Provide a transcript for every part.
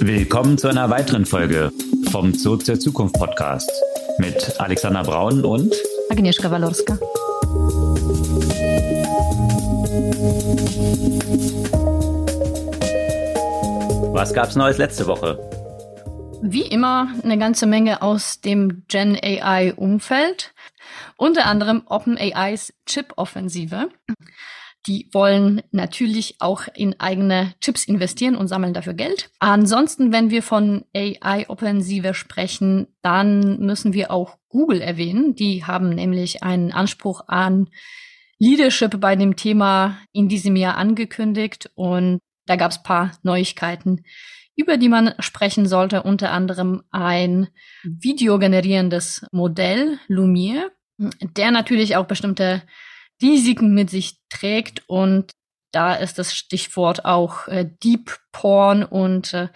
Willkommen zu einer weiteren Folge vom Zurück zur Zukunft Podcast mit Alexander Braun und Agnieszka Walorska. Was gab's Neues letzte Woche? Wie immer eine ganze Menge aus dem Gen AI Umfeld. Unter anderem OpenAIs Chip-Offensive. Die wollen natürlich auch in eigene Chips investieren und sammeln dafür Geld. Ansonsten, wenn wir von AI-Offensive sprechen, dann müssen wir auch Google erwähnen. Die haben nämlich einen Anspruch an Leadership bei dem Thema in diesem Jahr angekündigt und da gab es paar Neuigkeiten, über die man sprechen sollte. Unter anderem ein videogenerierendes Modell, Lumiere, der natürlich auch bestimmte Risiken mit sich trägt und da ist das Stichwort auch äh, Deep Porn und äh,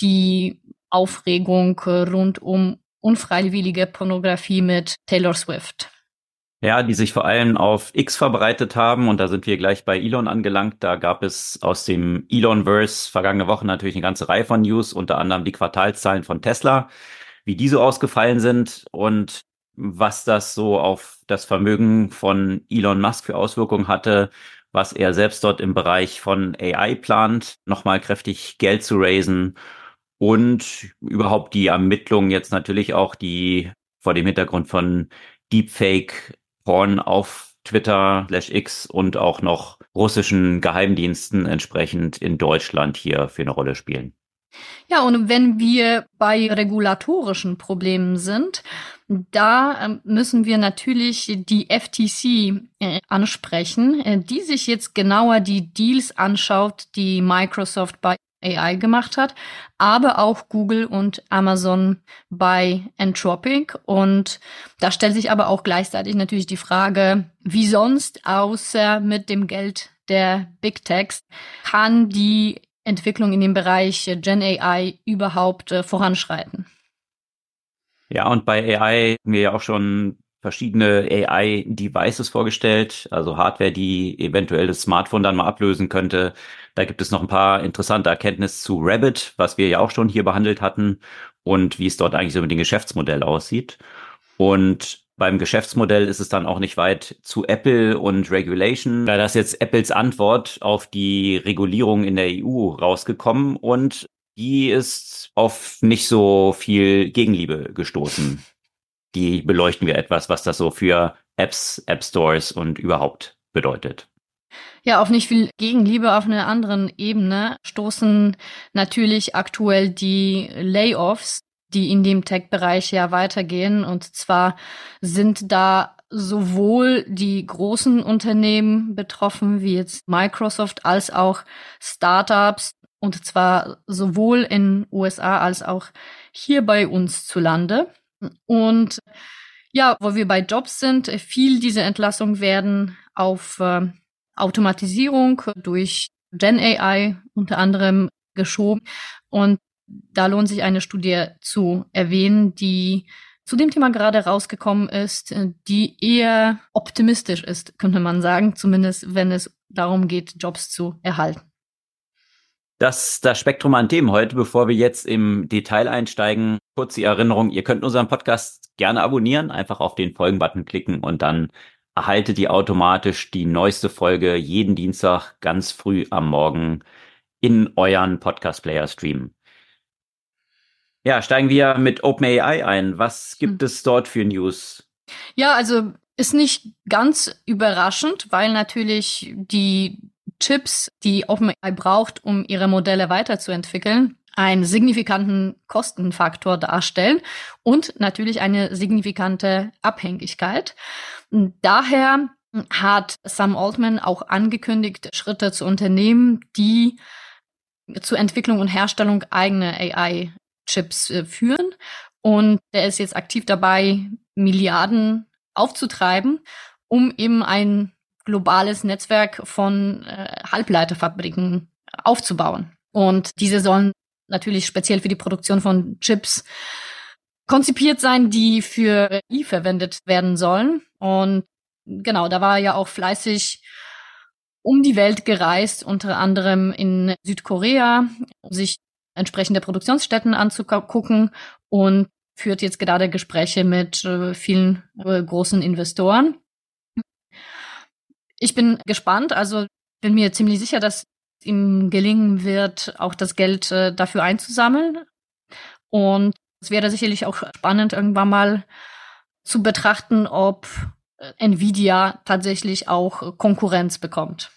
die Aufregung äh, rund um unfreiwillige Pornografie mit Taylor Swift. Ja, die sich vor allem auf X verbreitet haben und da sind wir gleich bei Elon angelangt. Da gab es aus dem Elonverse vergangene Woche natürlich eine ganze Reihe von News, unter anderem die Quartalszahlen von Tesla, wie die so ausgefallen sind und was das so auf das Vermögen von Elon Musk für Auswirkungen hatte, was er selbst dort im Bereich von AI plant, nochmal kräftig Geld zu raisen und überhaupt die Ermittlungen jetzt natürlich auch die vor dem Hintergrund von Deepfake Porn auf Twitter, Slash X und auch noch russischen Geheimdiensten entsprechend in Deutschland hier für eine Rolle spielen. Ja, und wenn wir bei regulatorischen Problemen sind, da ähm, müssen wir natürlich die FTC äh, ansprechen, äh, die sich jetzt genauer die Deals anschaut, die Microsoft bei AI gemacht hat, aber auch Google und Amazon bei Entropic. Und da stellt sich aber auch gleichzeitig natürlich die Frage, wie sonst, außer mit dem Geld der Big Techs, kann die Entwicklung in dem Bereich Gen AI überhaupt äh, voranschreiten. Ja, und bei AI haben wir ja auch schon verschiedene AI-Devices vorgestellt, also Hardware, die eventuell das Smartphone dann mal ablösen könnte. Da gibt es noch ein paar interessante Erkenntnisse zu Rabbit, was wir ja auch schon hier behandelt hatten und wie es dort eigentlich so mit dem Geschäftsmodell aussieht. Und beim Geschäftsmodell ist es dann auch nicht weit zu Apple und Regulation. Da ist jetzt Apples Antwort auf die Regulierung in der EU rausgekommen und die ist auf nicht so viel Gegenliebe gestoßen. Die beleuchten wir etwas, was das so für Apps, App Stores und überhaupt bedeutet. Ja, auf nicht viel Gegenliebe auf einer anderen Ebene stoßen natürlich aktuell die Layoffs die in dem Tech-Bereich ja weitergehen. Und zwar sind da sowohl die großen Unternehmen betroffen, wie jetzt Microsoft, als auch Startups. Und zwar sowohl in USA als auch hier bei uns zu Lande. Und ja, wo wir bei Jobs sind, viel dieser Entlassungen werden auf äh, Automatisierung durch Gen AI unter anderem geschoben. Und da lohnt sich eine Studie zu erwähnen, die zu dem Thema gerade rausgekommen ist, die eher optimistisch ist, könnte man sagen, zumindest wenn es darum geht, Jobs zu erhalten. Das das Spektrum an Themen heute. Bevor wir jetzt im Detail einsteigen, kurz die Erinnerung, ihr könnt unseren Podcast gerne abonnieren, einfach auf den Folgen-Button klicken und dann erhaltet ihr automatisch die neueste Folge jeden Dienstag ganz früh am Morgen in euren Podcast-Player streamen. Ja, steigen wir mit OpenAI ein. Was gibt hm. es dort für News? Ja, also ist nicht ganz überraschend, weil natürlich die Chips, die OpenAI braucht, um ihre Modelle weiterzuentwickeln, einen signifikanten Kostenfaktor darstellen und natürlich eine signifikante Abhängigkeit. Daher hat Sam Altman auch angekündigt, Schritte zu unternehmen, die zur Entwicklung und Herstellung eigener AI Chips äh, führen. Und der ist jetzt aktiv dabei, Milliarden aufzutreiben, um eben ein globales Netzwerk von äh, Halbleiterfabriken aufzubauen. Und diese sollen natürlich speziell für die Produktion von Chips konzipiert sein, die für I verwendet werden sollen. Und genau, da war er ja auch fleißig um die Welt gereist, unter anderem in Südkorea, um sich entsprechende Produktionsstätten anzugucken und führt jetzt gerade Gespräche mit äh, vielen äh, großen Investoren. Ich bin gespannt, also bin mir ziemlich sicher, dass ihm gelingen wird, auch das Geld äh, dafür einzusammeln. Und es wäre sicherlich auch spannend, irgendwann mal zu betrachten, ob äh, Nvidia tatsächlich auch Konkurrenz bekommt.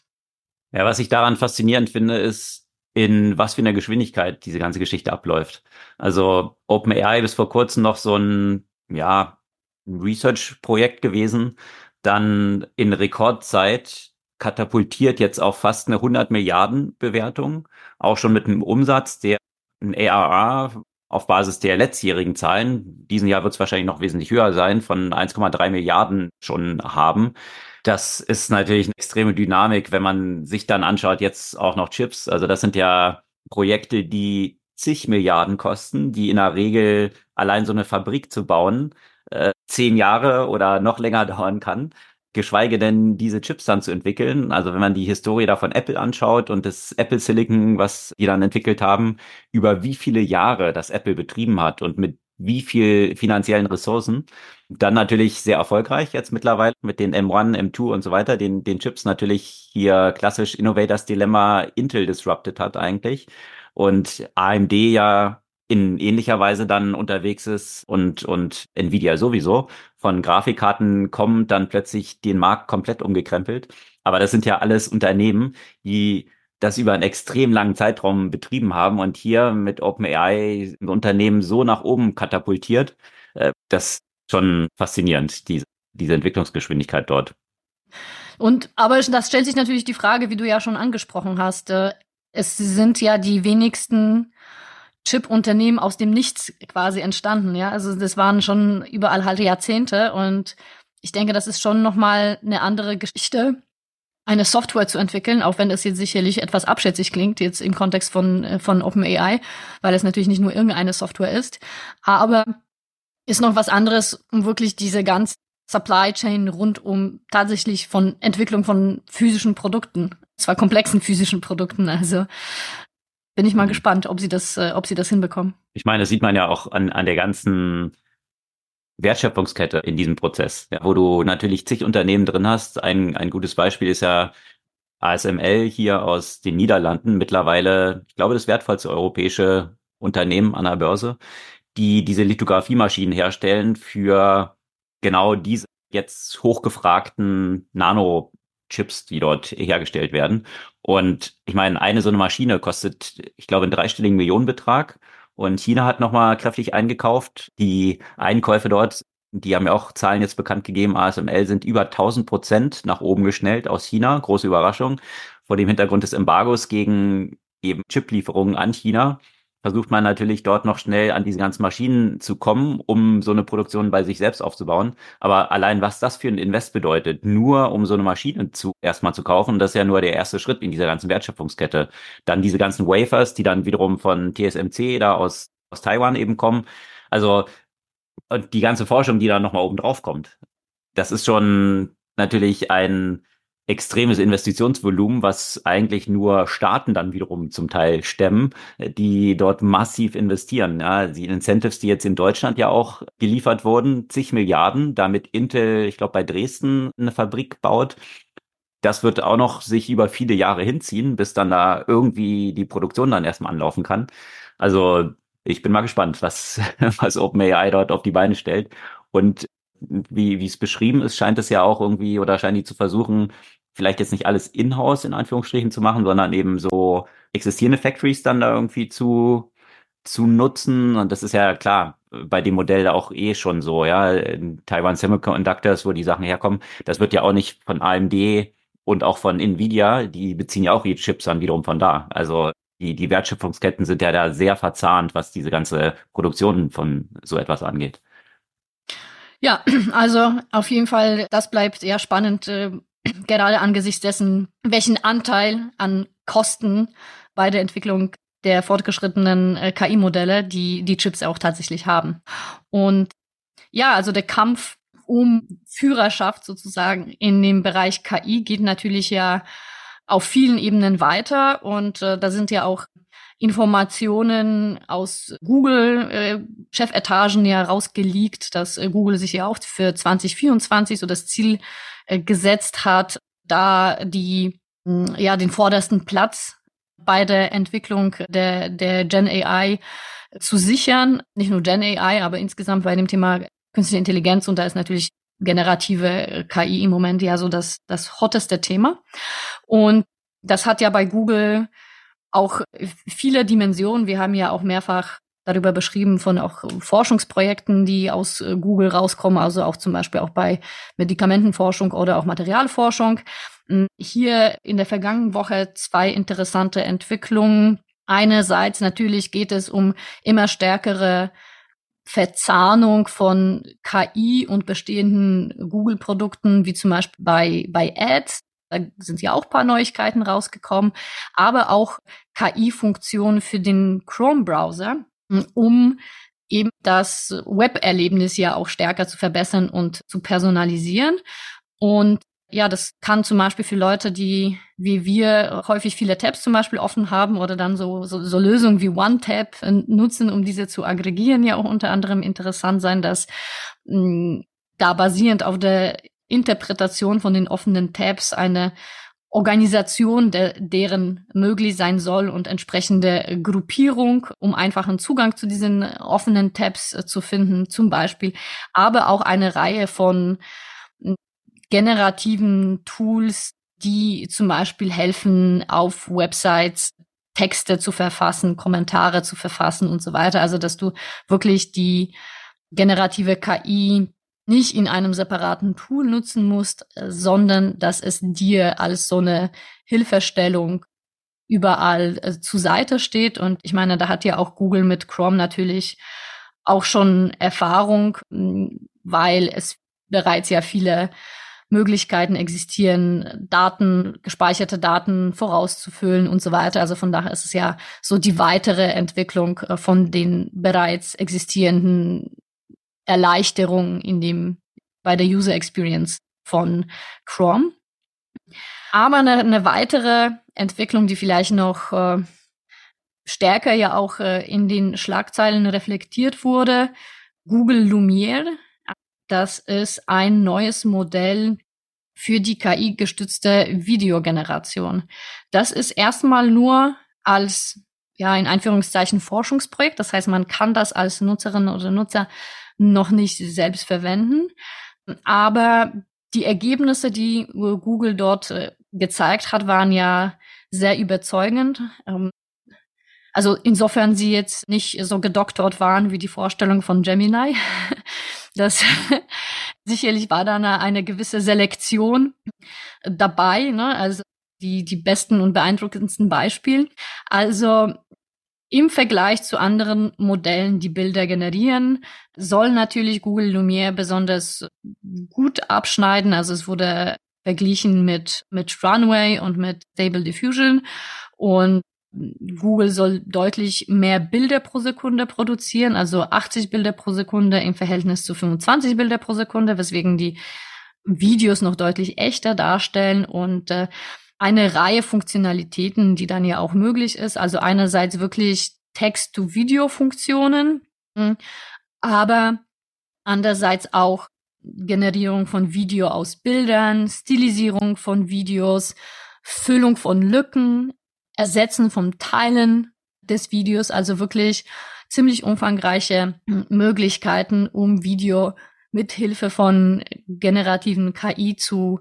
Ja, was ich daran faszinierend finde, ist, in was für einer Geschwindigkeit diese ganze Geschichte abläuft. Also OpenAI ist vor kurzem noch so ein, ja, Research-Projekt gewesen, dann in Rekordzeit katapultiert jetzt auf fast eine 100 Milliarden Bewertung, auch schon mit einem Umsatz, der ein ARR auf Basis der letztjährigen Zahlen, diesen Jahr wird es wahrscheinlich noch wesentlich höher sein, von 1,3 Milliarden schon haben. Das ist natürlich eine extreme Dynamik, wenn man sich dann anschaut, jetzt auch noch Chips. Also das sind ja Projekte, die zig Milliarden kosten, die in der Regel allein so eine Fabrik zu bauen, äh, zehn Jahre oder noch länger dauern kann geschweige denn diese Chips dann zu entwickeln. Also wenn man die Historie da von Apple anschaut und das Apple Silicon, was die dann entwickelt haben, über wie viele Jahre das Apple betrieben hat und mit wie viel finanziellen Ressourcen. Dann natürlich sehr erfolgreich jetzt mittlerweile mit den M1, M2 und so weiter, den, den Chips natürlich hier klassisch Innovators Dilemma Intel disrupted hat eigentlich. Und AMD ja in ähnlicher Weise dann unterwegs ist und, und Nvidia sowieso von Grafikkarten kommt, dann plötzlich den Markt komplett umgekrempelt. Aber das sind ja alles Unternehmen, die das über einen extrem langen Zeitraum betrieben haben und hier mit OpenAI ein Unternehmen so nach oben katapultiert. Äh, das ist schon faszinierend, diese, diese Entwicklungsgeschwindigkeit dort. Und aber das stellt sich natürlich die Frage, wie du ja schon angesprochen hast. Äh, es sind ja die wenigsten Chip-Unternehmen aus dem Nichts quasi entstanden. Ja, also das waren schon überall halt Jahrzehnte und ich denke, das ist schon noch mal eine andere Geschichte eine Software zu entwickeln, auch wenn das jetzt sicherlich etwas abschätzig klingt, jetzt im Kontext von, äh, von OpenAI, weil es natürlich nicht nur irgendeine Software ist. Aber ist noch was anderes, um wirklich diese ganze Supply Chain rund um tatsächlich von Entwicklung von physischen Produkten, zwar komplexen physischen Produkten, also bin ich mal mhm. gespannt, ob sie das, äh, ob sie das hinbekommen. Ich meine, das sieht man ja auch an, an der ganzen Wertschöpfungskette in diesem Prozess, ja, wo du natürlich zig Unternehmen drin hast. Ein, ein gutes Beispiel ist ja ASML hier aus den Niederlanden, mittlerweile, ich glaube, das wertvollste europäische Unternehmen an der Börse, die diese Lithografiemaschinen herstellen für genau diese jetzt hochgefragten Nanochips, die dort hergestellt werden. Und ich meine, eine so eine Maschine kostet, ich glaube, einen dreistelligen Millionenbetrag. Und China hat nochmal kräftig eingekauft. Die Einkäufe dort, die haben ja auch Zahlen jetzt bekannt gegeben, ASML sind über 1000 Prozent nach oben geschnellt aus China. Große Überraschung. Vor dem Hintergrund des Embargos gegen eben Chiplieferungen an China versucht man natürlich dort noch schnell an diese ganzen Maschinen zu kommen, um so eine Produktion bei sich selbst aufzubauen. Aber allein was das für ein Invest bedeutet, nur um so eine Maschine zu erstmal zu kaufen, das ist ja nur der erste Schritt in dieser ganzen Wertschöpfungskette. Dann diese ganzen Wafers, die dann wiederum von TSMC da aus, aus Taiwan eben kommen. Also und die ganze Forschung, die da nochmal oben drauf kommt. Das ist schon natürlich ein extremes Investitionsvolumen, was eigentlich nur Staaten dann wiederum zum Teil stemmen, die dort massiv investieren. Ja, die Incentives, die jetzt in Deutschland ja auch geliefert wurden, zig Milliarden, damit Intel, ich glaube, bei Dresden eine Fabrik baut. Das wird auch noch sich über viele Jahre hinziehen, bis dann da irgendwie die Produktion dann erstmal anlaufen kann. Also ich bin mal gespannt, was, was OpenAI dort auf die Beine stellt. Und wie, wie es beschrieben ist, scheint es ja auch irgendwie oder scheinen die zu versuchen, vielleicht jetzt nicht alles in-house in Anführungsstrichen zu machen, sondern eben so existierende Factories dann da irgendwie zu, zu nutzen. Und das ist ja klar, bei dem Modell auch eh schon so, ja. In Taiwan Semiconductors, wo die Sachen herkommen, das wird ja auch nicht von AMD und auch von Nvidia, die beziehen ja auch ihre Chips dann wiederum von da. Also die, die Wertschöpfungsketten sind ja da sehr verzahnt, was diese ganze Produktion von so etwas angeht. Ja, also auf jeden Fall, das bleibt sehr spannend, äh, gerade angesichts dessen, welchen Anteil an Kosten bei der Entwicklung der fortgeschrittenen äh, KI-Modelle, die die Chips auch tatsächlich haben. Und ja, also der Kampf um Führerschaft sozusagen in dem Bereich KI geht natürlich ja auf vielen Ebenen weiter und äh, da sind ja auch Informationen aus Google äh, ja rausgeleakt, dass äh, Google sich ja auch für 2024 so das Ziel äh, gesetzt hat, da die mh, ja den vordersten Platz bei der Entwicklung der der Gen AI zu sichern, nicht nur Gen AI, aber insgesamt bei dem Thema künstliche Intelligenz. Und da ist natürlich generative KI im Moment ja so das das hotteste Thema. Und das hat ja bei Google auch viele Dimensionen. Wir haben ja auch mehrfach darüber beschrieben von auch Forschungsprojekten, die aus äh, Google rauskommen, also auch zum Beispiel auch bei Medikamentenforschung oder auch Materialforschung. Hm, hier in der vergangenen Woche zwei interessante Entwicklungen. Einerseits natürlich geht es um immer stärkere Verzahnung von KI und bestehenden Google-Produkten, wie zum Beispiel bei, bei Ads. Da sind ja auch ein paar Neuigkeiten rausgekommen, aber auch KI-Funktionen für den Chrome-Browser, um eben das Web-Erlebnis ja auch stärker zu verbessern und zu personalisieren. Und ja, das kann zum Beispiel für Leute, die wie wir häufig viele Tabs zum Beispiel offen haben oder dann so, so, so Lösungen wie OneTab nutzen, um diese zu aggregieren, ja auch unter anderem interessant sein, dass mh, da basierend auf der Interpretation von den offenen Tabs eine Organisation, der, deren möglich sein soll und entsprechende Gruppierung, um einfachen Zugang zu diesen offenen Tabs äh, zu finden, zum Beispiel, aber auch eine Reihe von hm, generativen Tools, die zum Beispiel helfen, auf Websites Texte zu verfassen, Kommentare zu verfassen und so weiter. Also, dass du wirklich die generative KI nicht in einem separaten Tool nutzen musst, äh, sondern dass es dir als so eine Hilfestellung überall äh, zur Seite steht. Und ich meine, da hat ja auch Google mit Chrome natürlich auch schon Erfahrung, weil es bereits ja viele Möglichkeiten existieren, Daten, gespeicherte Daten vorauszufüllen und so weiter. Also von daher ist es ja so die weitere Entwicklung äh, von den bereits existierenden Erleichterung in dem, bei der User Experience von Chrome. Aber eine, eine weitere Entwicklung, die vielleicht noch äh, stärker ja auch äh, in den Schlagzeilen reflektiert wurde, Google Lumiere. Das ist ein neues Modell für die KI-gestützte Videogeneration. Das ist erstmal nur als ja in Einführungszeichen Forschungsprojekt. Das heißt, man kann das als Nutzerin oder Nutzer noch nicht selbst verwenden. Aber die Ergebnisse, die Google dort äh, gezeigt hat, waren ja sehr überzeugend. Ähm, also insofern sie jetzt nicht so gedoktort waren wie die Vorstellung von Gemini. Das sicherlich war da eine, eine gewisse Selektion dabei, ne? also die, die besten und beeindruckendsten Beispiele. Also im Vergleich zu anderen Modellen, die Bilder generieren, soll natürlich Google Lumiere besonders gut abschneiden. Also es wurde verglichen mit, mit Runway und mit Stable Diffusion. Und Google soll deutlich mehr Bilder pro Sekunde produzieren, also 80 Bilder pro Sekunde im Verhältnis zu 25 Bilder pro Sekunde, weswegen die Videos noch deutlich echter darstellen und äh, eine Reihe Funktionalitäten, die dann ja auch möglich ist. Also einerseits wirklich Text-to-Video-Funktionen, hm, aber andererseits auch Generierung von Video aus Bildern, Stilisierung von Videos, Füllung von Lücken, Ersetzen vom Teilen des Videos, also wirklich ziemlich umfangreiche hm, Möglichkeiten, um Video mit Hilfe von generativen KI zu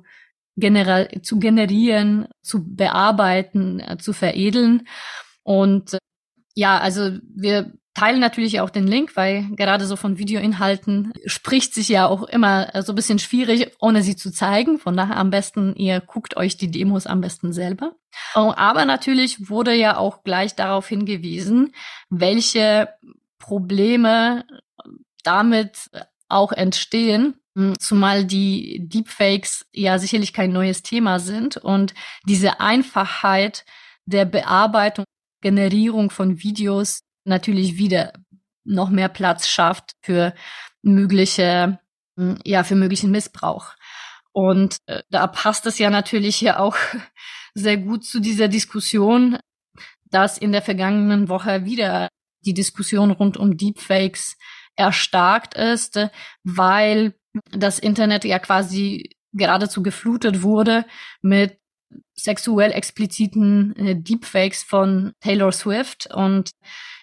genera zu generieren, zu bearbeiten, äh, zu veredeln. Und äh, ja, also wir teilen natürlich auch den Link, weil gerade so von Videoinhalten spricht sich ja auch immer äh, so ein bisschen schwierig, ohne sie zu zeigen. Von daher am besten, ihr guckt euch die Demos am besten selber. Oh, aber natürlich wurde ja auch gleich darauf hingewiesen, welche Probleme damit auch entstehen, zumal die Deepfakes ja sicherlich kein neues Thema sind und diese Einfachheit der Bearbeitung, Generierung von Videos natürlich wieder noch mehr Platz schafft für mögliche, ja, für möglichen Missbrauch. Und äh, da passt es ja natürlich ja auch sehr gut zu dieser Diskussion, dass in der vergangenen Woche wieder die Diskussion rund um Deepfakes erstarkt ist, weil das Internet ja quasi geradezu geflutet wurde mit sexuell expliziten äh, Deepfakes von Taylor Swift. Und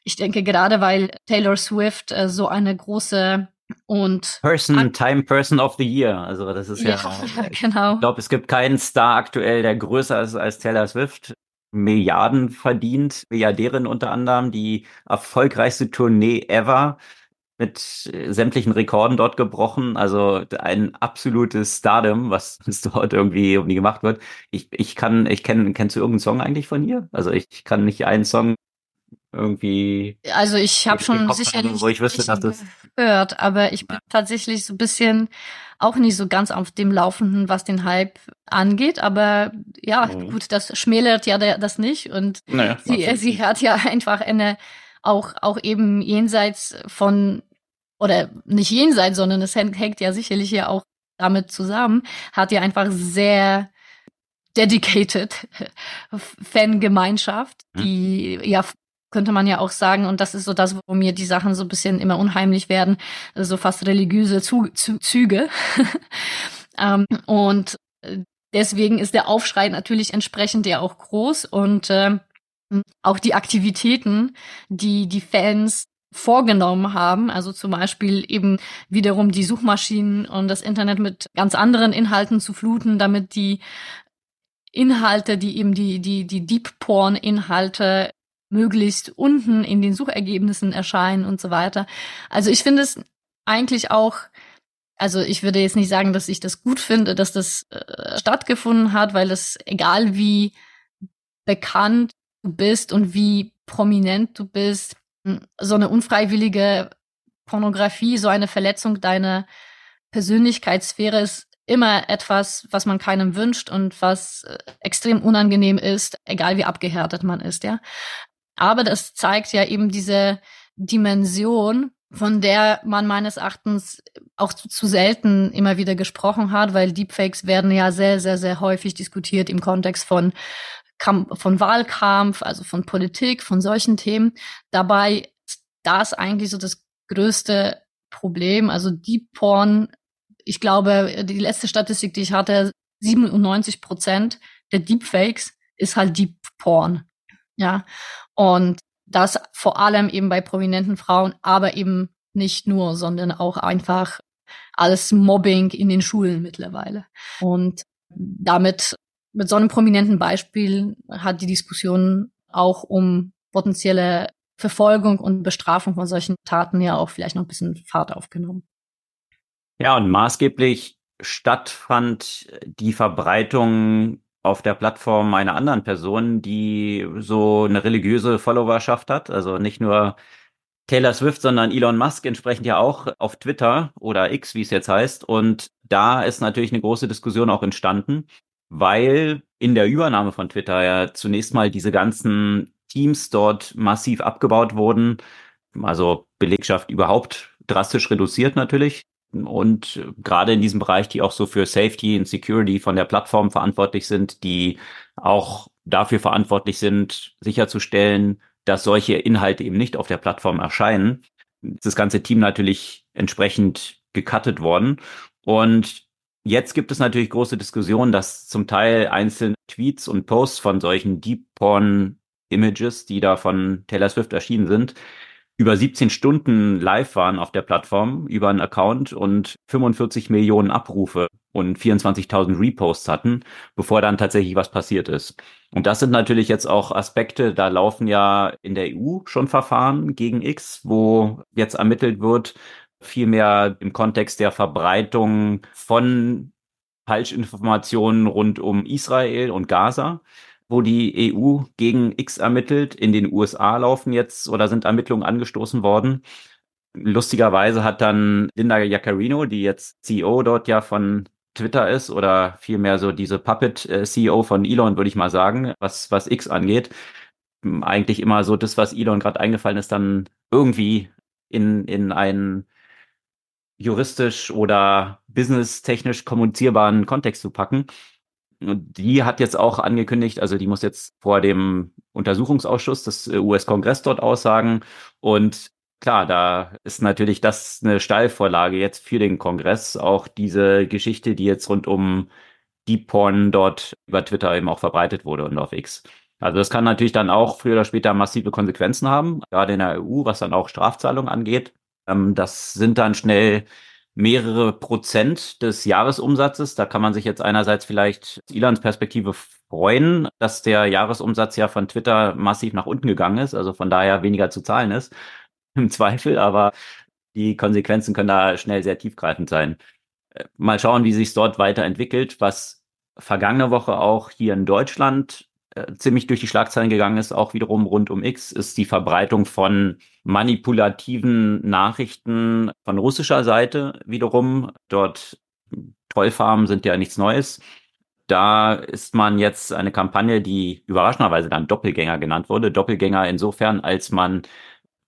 ich denke, gerade weil Taylor Swift äh, so eine große und Person, Time Person of the Year. Also das ist ja, ja genau. Ich glaube, es gibt keinen Star aktuell, der größer ist als Taylor Swift. Milliarden verdient, Milliardärin unter anderem, die erfolgreichste Tournee ever mit äh, sämtlichen Rekorden dort gebrochen. Also ein absolutes Stardom, was dort irgendwie irgendwie gemacht wird. Ich, ich kann, ich kenne, kennst du irgendeinen Song eigentlich von ihr? Also ich kann nicht einen Song irgendwie. Also ich habe schon sicherlich wo ich wüsste, dass das gehört, aber ich bin tatsächlich so ein bisschen auch nicht so ganz auf dem Laufenden, was den Hype angeht. Aber ja, mhm. gut, das schmälert ja das nicht und naja, sie, sie hat ja einfach eine auch, auch eben jenseits von, oder nicht jenseits, sondern es hängt ja sicherlich ja auch damit zusammen, hat ja einfach sehr dedicated Fangemeinschaft, hm. die ja könnte man ja auch sagen, und das ist so das, wo mir die Sachen so ein bisschen immer unheimlich werden, so fast religiöse Züge. ähm, und deswegen ist der Aufschrei natürlich entsprechend ja auch groß und äh, auch die Aktivitäten, die die Fans vorgenommen haben, also zum Beispiel eben wiederum die Suchmaschinen und das Internet mit ganz anderen Inhalten zu fluten, damit die Inhalte, die eben die, die, die Deep Porn Inhalte möglichst unten in den Suchergebnissen erscheinen und so weiter. Also ich finde es eigentlich auch, also ich würde jetzt nicht sagen, dass ich das gut finde, dass das äh, stattgefunden hat, weil es egal wie bekannt bist und wie prominent du bist, so eine unfreiwillige Pornografie, so eine Verletzung deiner Persönlichkeitssphäre ist immer etwas, was man keinem wünscht und was äh, extrem unangenehm ist, egal wie abgehärtet man ist, ja. Aber das zeigt ja eben diese Dimension, von der man meines Erachtens auch zu, zu, selten immer wieder gesprochen hat, weil Deepfakes werden ja sehr, sehr, sehr häufig diskutiert im Kontext von von Wahlkampf, also von Politik, von solchen Themen. Dabei ist das eigentlich so das größte Problem. Also Deep Porn, ich glaube, die letzte Statistik, die ich hatte, 97 Prozent der Deepfakes ist halt Deep Porn. Ja. Und das vor allem eben bei prominenten Frauen, aber eben nicht nur, sondern auch einfach alles Mobbing in den Schulen mittlerweile. Und damit, mit so einem prominenten Beispiel hat die Diskussion auch um potenzielle Verfolgung und Bestrafung von solchen Taten ja auch vielleicht noch ein bisschen Fahrt aufgenommen. Ja, und maßgeblich stattfand die Verbreitung auf der Plattform einer anderen Person, die so eine religiöse Followerschaft hat. Also nicht nur Taylor Swift, sondern Elon Musk entsprechend ja auch auf Twitter oder X, wie es jetzt heißt. Und da ist natürlich eine große Diskussion auch entstanden, weil in der Übernahme von Twitter ja zunächst mal diese ganzen Teams dort massiv abgebaut wurden. Also Belegschaft überhaupt drastisch reduziert natürlich und gerade in diesem Bereich, die auch so für Safety und Security von der Plattform verantwortlich sind, die auch dafür verantwortlich sind, sicherzustellen, dass solche Inhalte eben nicht auf der Plattform erscheinen. Das ganze Team natürlich entsprechend gecuttet worden. Und jetzt gibt es natürlich große Diskussionen, dass zum Teil einzelne Tweets und Posts von solchen Deep Porn Images, die da von Taylor Swift erschienen sind, über 17 Stunden live waren auf der Plattform über einen Account und 45 Millionen Abrufe und 24.000 Reposts hatten, bevor dann tatsächlich was passiert ist. Und das sind natürlich jetzt auch Aspekte, da laufen ja in der EU schon Verfahren gegen X, wo jetzt ermittelt wird, vielmehr im Kontext der Verbreitung von Falschinformationen rund um Israel und Gaza wo die EU gegen X ermittelt. In den USA laufen jetzt oder sind Ermittlungen angestoßen worden. Lustigerweise hat dann Linda Jaccarino, die jetzt CEO dort ja von Twitter ist oder vielmehr so diese Puppet-CEO von Elon, würde ich mal sagen, was, was X angeht, eigentlich immer so das, was Elon gerade eingefallen ist, dann irgendwie in, in einen juristisch oder businesstechnisch kommunizierbaren Kontext zu packen die hat jetzt auch angekündigt, also die muss jetzt vor dem Untersuchungsausschuss des äh, US-Kongress dort aussagen. Und klar, da ist natürlich das eine Steilvorlage jetzt für den Kongress. Auch diese Geschichte, die jetzt rund um Deep Porn dort über Twitter eben auch verbreitet wurde und auf X. Also das kann natürlich dann auch früher oder später massive Konsequenzen haben, gerade in der EU, was dann auch Strafzahlungen angeht. Ähm, das sind dann schnell mehrere Prozent des Jahresumsatzes. Da kann man sich jetzt einerseits vielleicht aus Elans Perspektive freuen, dass der Jahresumsatz ja von Twitter massiv nach unten gegangen ist, also von daher weniger zu zahlen ist, im Zweifel, aber die Konsequenzen können da schnell sehr tiefgreifend sein. Äh, mal schauen, wie sich dort weiterentwickelt, was vergangene Woche auch hier in Deutschland ziemlich durch die Schlagzeilen gegangen ist, auch wiederum rund um X, ist die Verbreitung von manipulativen Nachrichten von russischer Seite wiederum. Dort Trollfarmen sind ja nichts Neues. Da ist man jetzt eine Kampagne, die überraschenderweise dann Doppelgänger genannt wurde. Doppelgänger insofern, als man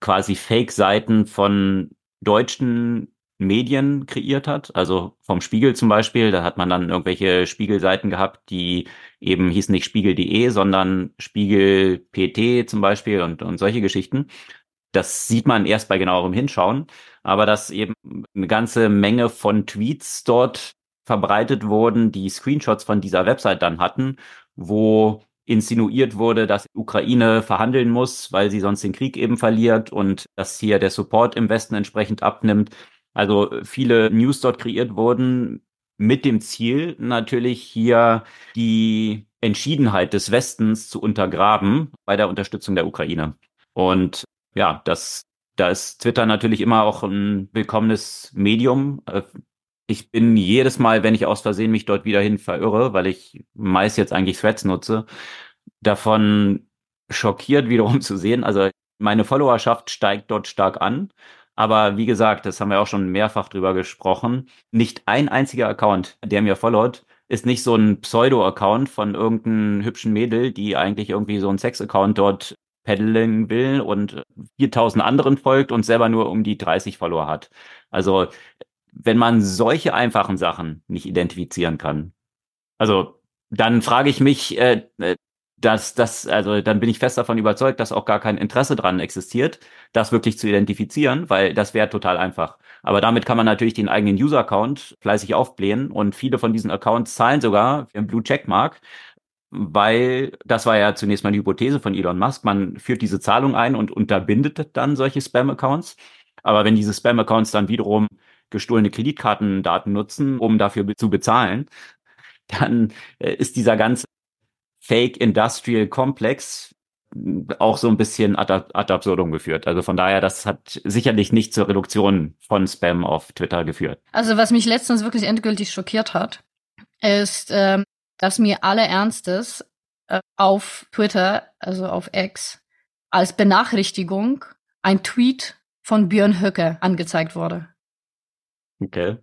quasi Fake-Seiten von deutschen Medien kreiert hat. Also vom Spiegel zum Beispiel, da hat man dann irgendwelche Spiegelseiten gehabt, die eben hießen nicht spiegel.de, sondern Spiegel PT zum Beispiel und, und solche Geschichten. Das sieht man erst bei genauerem Hinschauen, aber dass eben eine ganze Menge von Tweets dort verbreitet wurden, die Screenshots von dieser Website dann hatten, wo insinuiert wurde, dass Ukraine verhandeln muss, weil sie sonst den Krieg eben verliert und dass hier der Support im Westen entsprechend abnimmt. Also viele News dort kreiert wurden mit dem Ziel natürlich hier die Entschiedenheit des Westens zu untergraben bei der Unterstützung der Ukraine. Und ja, das, da ist Twitter natürlich immer auch ein willkommenes Medium. Äh, ich bin jedes Mal, wenn ich aus Versehen mich dort wieder hin verirre, weil ich meist jetzt eigentlich Threads nutze, davon schockiert wiederum zu sehen. Also meine Followerschaft steigt dort stark an. Aber wie gesagt, das haben wir auch schon mehrfach drüber gesprochen. Nicht ein einziger Account, der mir followt, ist nicht so ein Pseudo-Account von irgendeinem hübschen Mädel, die eigentlich irgendwie so ein Sex-Account dort paddeln will und 4000 anderen folgt und selber nur um die 30 Follower hat. Also, wenn man solche einfachen Sachen nicht identifizieren kann, also dann frage ich mich, äh, äh dass das, also dann bin ich fest davon überzeugt, dass auch gar kein Interesse dran existiert, das wirklich zu identifizieren, weil das wäre total einfach. Aber damit kann man natürlich den eigenen User-Account fleißig aufblähen und viele von diesen Accounts zahlen sogar einen Blue Checkmark, weil das war ja zunächst mal die Hypothese von Elon Musk. Man führt diese Zahlung ein und unterbindet dann solche Spam-Accounts. Aber wenn diese Spam-Accounts dann wiederum gestohlene Kreditkartendaten nutzen, um dafür zu bezahlen, dann äh, ist dieser ganze Fake Industrial Complex auch so ein bisschen ad, ad absurdum geführt. Also von daher, das hat sicherlich nicht zur Reduktion von Spam auf Twitter geführt. Also was mich letztens wirklich endgültig schockiert hat, ist, ähm, dass mir alle Ernstes äh, auf Twitter, also auf X, als Benachrichtigung ein Tweet von Björn Höcke angezeigt wurde. Okay.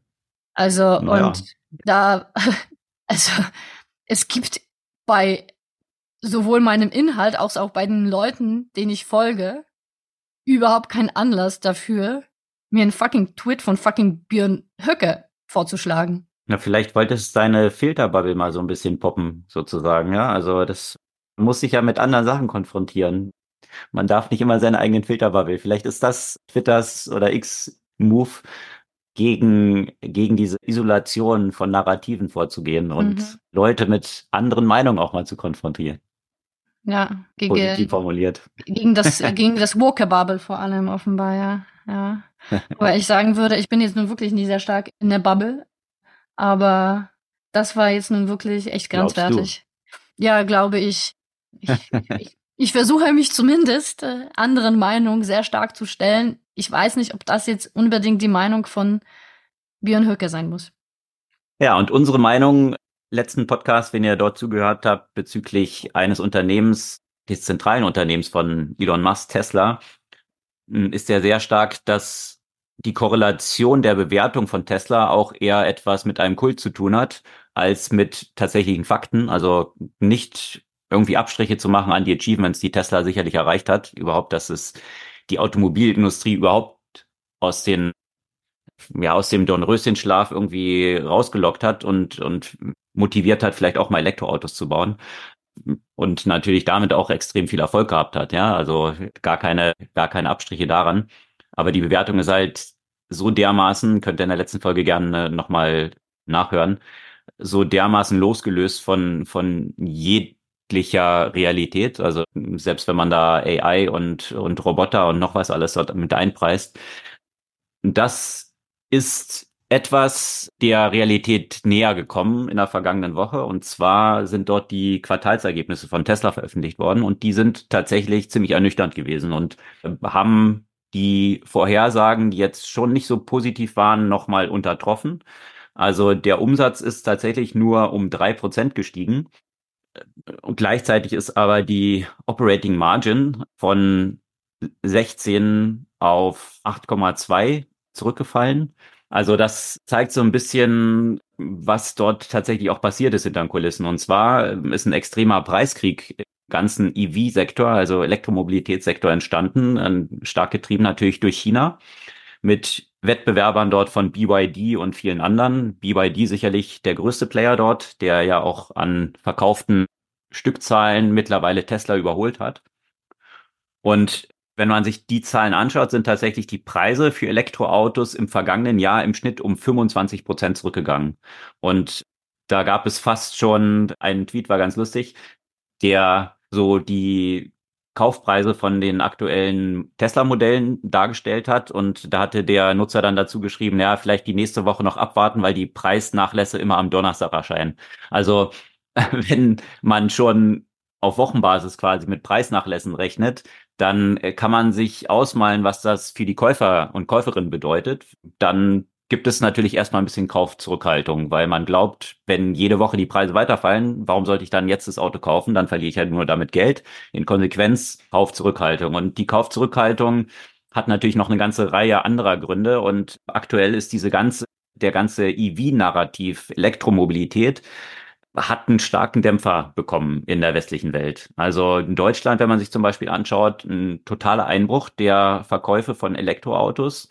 Also, naja. und da, also, es gibt bei sowohl meinem Inhalt als auch bei den Leuten, denen ich folge, überhaupt keinen Anlass dafür, mir einen fucking Tweet von fucking Björn Höcke vorzuschlagen. Na, vielleicht wolltest du deine Filterbubble mal so ein bisschen poppen, sozusagen, ja. Also das muss sich ja mit anderen Sachen konfrontieren. Man darf nicht immer seine eigenen Filterbubble. Vielleicht ist das Twitters oder X-Move, gegen, gegen diese Isolation von Narrativen vorzugehen und mhm. Leute mit anderen Meinungen auch mal zu konfrontieren. Ja, gegen, Positiv formuliert. Gegen das, gegen das Woke-Bubble vor allem offenbar, ja. ja. Weil ich sagen würde, ich bin jetzt nun wirklich nicht sehr stark in der Bubble, aber das war jetzt nun wirklich echt grenzwertig. Ja, glaube ich. Ich, ich, ich versuche mich zumindest äh, anderen Meinungen sehr stark zu stellen. Ich weiß nicht, ob das jetzt unbedingt die Meinung von Björn Höcke sein muss. Ja, und unsere Meinung letzten Podcast, wenn ihr dort zugehört habt, bezüglich eines Unternehmens, des zentralen Unternehmens von Elon Musk, Tesla, hm, ist ja sehr stark, dass die Korrelation der Bewertung von Tesla auch eher etwas mit einem Kult zu tun hat, als mit tatsächlichen Fakten. Also nicht irgendwie Abstriche zu machen an die Achievements, die Tesla sicherlich erreicht hat. Überhaupt, dass es die Automobilindustrie überhaupt aus den ja, aus dem Dornröschenschlaf irgendwie rausgelockt hat und, und motiviert hat, vielleicht auch mal Elektroautos zu bauen und natürlich damit auch extrem viel Erfolg gehabt hat. Ja, also gar keine, gar keine Abstriche daran. Aber die Bewertung ist halt so dermaßen, könnt ihr in der letzten Folge gerne nochmal nachhören, so dermaßen losgelöst von, von jeglicher Realität. Also selbst wenn man da AI und, und Roboter und noch was alles dort mit einpreist. Das ist etwas der Realität näher gekommen in der vergangenen Woche. Und zwar sind dort die Quartalsergebnisse von Tesla veröffentlicht worden und die sind tatsächlich ziemlich ernüchternd gewesen und haben die Vorhersagen, die jetzt schon nicht so positiv waren, nochmal untertroffen. Also der Umsatz ist tatsächlich nur um drei Prozent gestiegen. Und gleichzeitig ist aber die Operating Margin von 16 auf 8,2 zurückgefallen. Also das zeigt so ein bisschen, was dort tatsächlich auch passiert ist hinter den Kulissen. Und zwar ist ein extremer Preiskrieg im ganzen EV-Sektor, also Elektromobilitätssektor entstanden, stark getrieben natürlich durch China mit Wettbewerbern dort von BYD und vielen anderen. BYD sicherlich der größte Player dort, der ja auch an verkauften Stückzahlen mittlerweile Tesla überholt hat. Und wenn man sich die Zahlen anschaut, sind tatsächlich die Preise für Elektroautos im vergangenen Jahr im Schnitt um 25 Prozent zurückgegangen. Und da gab es fast schon, ein Tweet war ganz lustig, der so die Kaufpreise von den aktuellen Tesla-Modellen dargestellt hat. Und da hatte der Nutzer dann dazu geschrieben, ja, vielleicht die nächste Woche noch abwarten, weil die Preisnachlässe immer am Donnerstag erscheinen. Also wenn man schon auf Wochenbasis quasi mit Preisnachlässen rechnet, dann äh, kann man sich ausmalen, was das für die Käufer und Käuferinnen bedeutet. Dann gibt es natürlich erstmal ein bisschen Kaufzurückhaltung, weil man glaubt, wenn jede Woche die Preise weiterfallen, warum sollte ich dann jetzt das Auto kaufen? Dann verliere ich halt nur damit Geld. In Konsequenz Kaufzurückhaltung. Und die Kaufzurückhaltung hat natürlich noch eine ganze Reihe anderer Gründe. Und aktuell ist diese ganze, der ganze EV-Narrativ, Elektromobilität, hat einen starken Dämpfer bekommen in der westlichen Welt. Also in Deutschland, wenn man sich zum Beispiel anschaut, ein totaler Einbruch der Verkäufe von Elektroautos.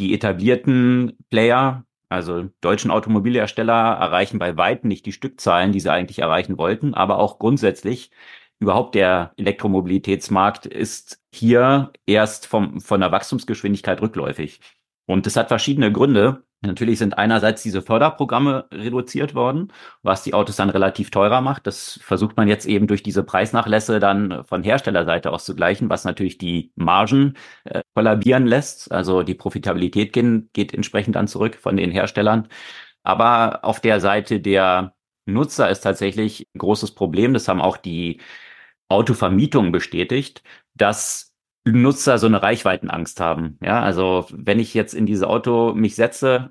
Die etablierten Player, also deutschen Automobilhersteller, erreichen bei weitem nicht die Stückzahlen, die sie eigentlich erreichen wollten, aber auch grundsätzlich überhaupt der Elektromobilitätsmarkt ist hier erst vom, von der Wachstumsgeschwindigkeit rückläufig. Und das hat verschiedene Gründe. Natürlich sind einerseits diese Förderprogramme reduziert worden, was die Autos dann relativ teurer macht. Das versucht man jetzt eben durch diese Preisnachlässe dann von Herstellerseite auszugleichen, was natürlich die Margen äh, kollabieren lässt. Also die Profitabilität gehen, geht entsprechend dann zurück von den Herstellern. Aber auf der Seite der Nutzer ist tatsächlich ein großes Problem. Das haben auch die Autovermietungen bestätigt, dass Nutzer so eine Reichweitenangst haben. Ja, also wenn ich jetzt in dieses Auto mich setze,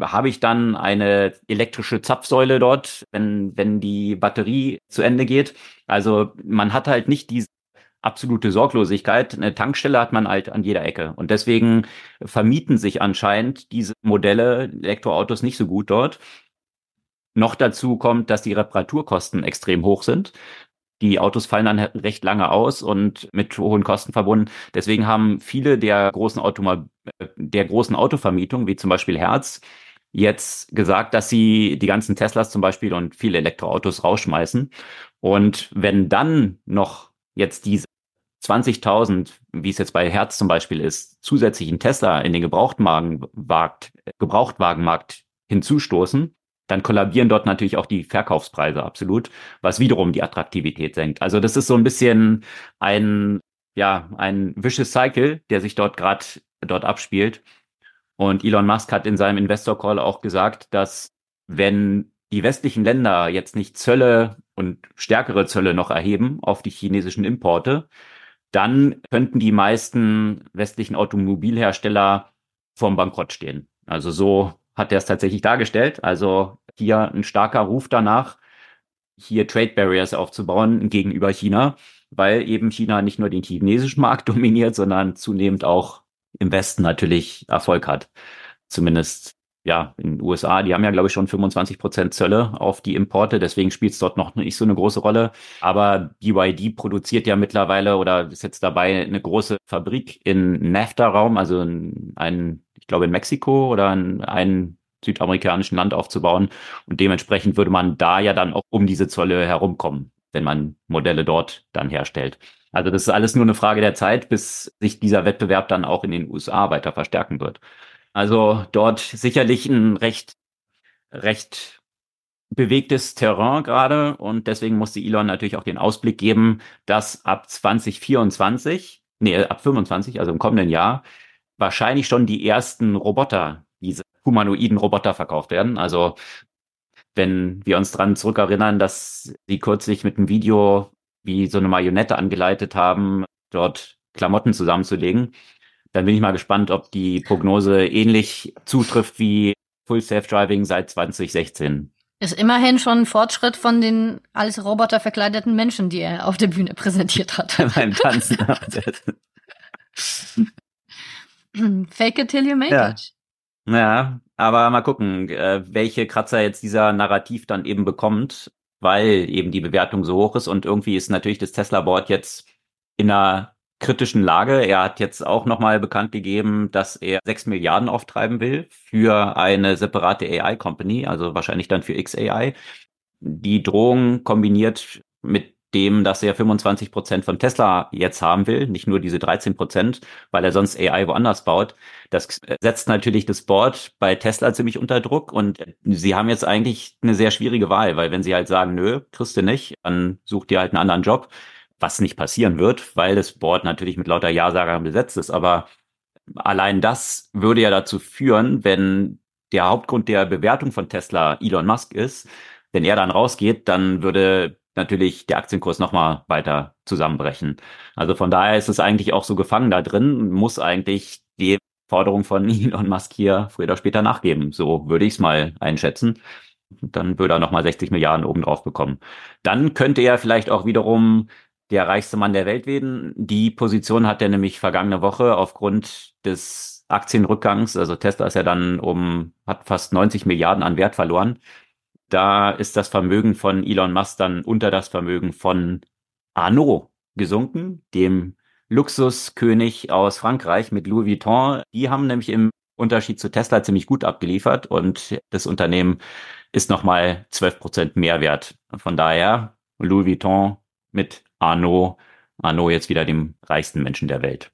habe ich dann eine elektrische Zapfsäule dort, wenn, wenn die Batterie zu Ende geht. Also man hat halt nicht diese absolute Sorglosigkeit. Eine Tankstelle hat man halt an jeder Ecke. Und deswegen vermieten sich anscheinend diese Modelle Elektroautos nicht so gut dort. Noch dazu kommt, dass die Reparaturkosten extrem hoch sind. Die Autos fallen dann recht lange aus und mit hohen Kosten verbunden. Deswegen haben viele der großen Automa der großen Autovermietungen, wie zum Beispiel Herz, jetzt gesagt, dass sie die ganzen Teslas zum Beispiel und viele Elektroautos rausschmeißen. Und wenn dann noch jetzt diese 20.000, wie es jetzt bei Herz zum Beispiel ist, zusätzlichen Tesla in den Gebrauchtwagenmarkt, Gebrauchtwagenmarkt hinzustoßen, dann kollabieren dort natürlich auch die Verkaufspreise absolut, was wiederum die Attraktivität senkt. Also das ist so ein bisschen ein, ja, ein vicious cycle, der sich dort gerade dort abspielt. Und Elon Musk hat in seinem Investor Call auch gesagt, dass wenn die westlichen Länder jetzt nicht Zölle und stärkere Zölle noch erheben auf die chinesischen Importe, dann könnten die meisten westlichen Automobilhersteller vorm Bankrott stehen. Also so hat er es tatsächlich dargestellt. Also hier ein starker Ruf danach, hier Trade Barriers aufzubauen gegenüber China, weil eben China nicht nur den chinesischen Markt dominiert, sondern zunehmend auch im Westen natürlich Erfolg hat. Zumindest ja, in den USA, die haben ja, glaube ich, schon 25 Prozent Zölle auf die Importe, deswegen spielt es dort noch nicht so eine große Rolle. Aber BYD produziert ja mittlerweile oder ist jetzt dabei, eine große Fabrik in NAFTA-Raum, also ein, ich glaube in Mexiko oder ein, ein südamerikanischen Land aufzubauen. Und dementsprechend würde man da ja dann auch um diese Zölle herumkommen, wenn man Modelle dort dann herstellt. Also das ist alles nur eine Frage der Zeit, bis sich dieser Wettbewerb dann auch in den USA weiter verstärken wird. Also dort sicherlich ein recht, recht bewegtes Terrain gerade und deswegen musste Elon natürlich auch den Ausblick geben, dass ab 2024, nee, ab 25, also im kommenden Jahr, wahrscheinlich schon die ersten Roboter, diese humanoiden Roboter verkauft werden. Also wenn wir uns dran zurückerinnern, dass sie kürzlich mit einem Video wie so eine Marionette angeleitet haben, dort Klamotten zusammenzulegen, dann bin ich mal gespannt, ob die Prognose ähnlich zutrifft wie Full Self Driving seit 2016. Ist immerhin schon ein Fortschritt von den als Roboter verkleideten Menschen, die er auf der Bühne präsentiert hat. Beim Tanzen. Fake it till you make ja. it. Ja, aber mal gucken, äh, welche Kratzer jetzt dieser Narrativ dann eben bekommt, weil eben die Bewertung so hoch ist und irgendwie ist natürlich das Tesla-Board jetzt in einer kritischen Lage. Er hat jetzt auch nochmal bekannt gegeben, dass er sechs Milliarden auftreiben will für eine separate AI-Company, also wahrscheinlich dann für XAI. Die Drohung kombiniert mit dem, dass er 25 Prozent von Tesla jetzt haben will, nicht nur diese 13 Prozent, weil er sonst AI woanders baut. Das setzt natürlich das Board bei Tesla ziemlich unter Druck und sie haben jetzt eigentlich eine sehr schwierige Wahl, weil wenn sie halt sagen, nö, kriegst du nicht, dann sucht ihr halt einen anderen Job was nicht passieren wird, weil das Board natürlich mit lauter Ja-Sagern besetzt ist. Aber allein das würde ja dazu führen, wenn der Hauptgrund der Bewertung von Tesla Elon Musk ist, wenn er dann rausgeht, dann würde natürlich der Aktienkurs nochmal weiter zusammenbrechen. Also von daher ist es eigentlich auch so gefangen da drin, muss eigentlich die Forderung von Elon Musk hier früher oder später nachgeben. So würde ich es mal einschätzen. Dann würde er nochmal 60 Milliarden obendrauf bekommen. Dann könnte er vielleicht auch wiederum der reichste Mann der Welt werden. Die Position hat er nämlich vergangene Woche aufgrund des Aktienrückgangs, also Tesla ist ja dann um, hat fast 90 Milliarden an Wert verloren. Da ist das Vermögen von Elon Musk dann unter das Vermögen von Arnaud gesunken, dem Luxuskönig aus Frankreich mit Louis Vuitton. Die haben nämlich im Unterschied zu Tesla ziemlich gut abgeliefert und das Unternehmen ist nochmal 12 Prozent mehr wert. Von daher Louis Vuitton mit Arno, Arno jetzt wieder dem reichsten Menschen der Welt.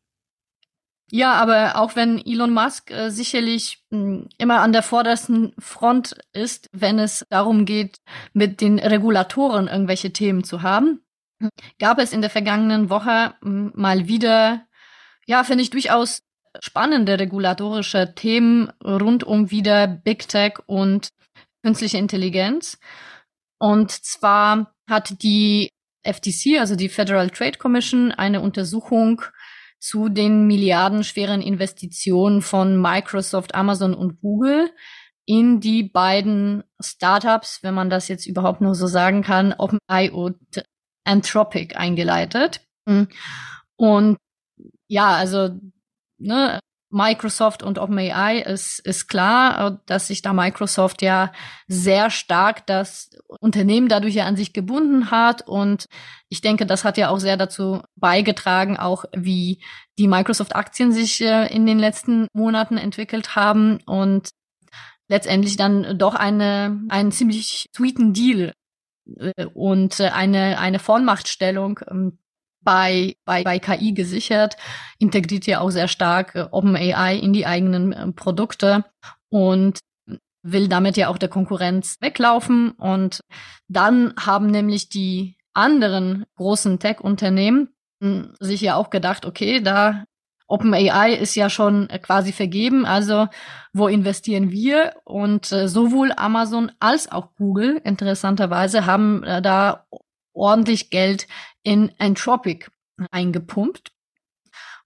Ja, aber auch wenn Elon Musk äh, sicherlich mh, hm, immer an der vordersten Front ist, wenn es darum geht, mit den Regulatoren irgendwelche Themen zu haben, gab es in der vergangenen Woche mh, hm, mal wieder, ja, finde ich durchaus spannende regulatorische Themen rund um wieder Big Tech und künstliche Intelligenz. Und zwar hat die FTC, also die Federal Trade Commission, eine Untersuchung zu den milliardenschweren Investitionen von Microsoft, Amazon und Google in die beiden Startups, wenn man das jetzt überhaupt nur so sagen kann, OpenAI und Anthropic eingeleitet. Und ja, also ne, Microsoft und OpenAI ist, ist klar, dass sich da Microsoft ja sehr stark das Unternehmen dadurch ja an sich gebunden hat. Und ich denke, das hat ja auch sehr dazu beigetragen, auch wie die Microsoft-Aktien sich äh, in den letzten Monaten entwickelt haben und letztendlich dann doch eine, einen ziemlich sweeten Deal äh, und äh, eine, eine Vollmachtstellung ähm, bei, bei, bei KI gesichert, integriert ja auch sehr stark äh, OpenAI in die eigenen äh, Produkte und will damit ja auch der Konkurrenz weglaufen. Und dann haben nämlich die anderen großen Tech-Unternehmen hm, sich ja auch gedacht, okay, da OpenAI ist ja schon äh, quasi vergeben, also wo investieren wir? Und äh, sowohl Amazon als auch Google interessanterweise haben äh, da ordentlich Geld in Entropic eingepumpt.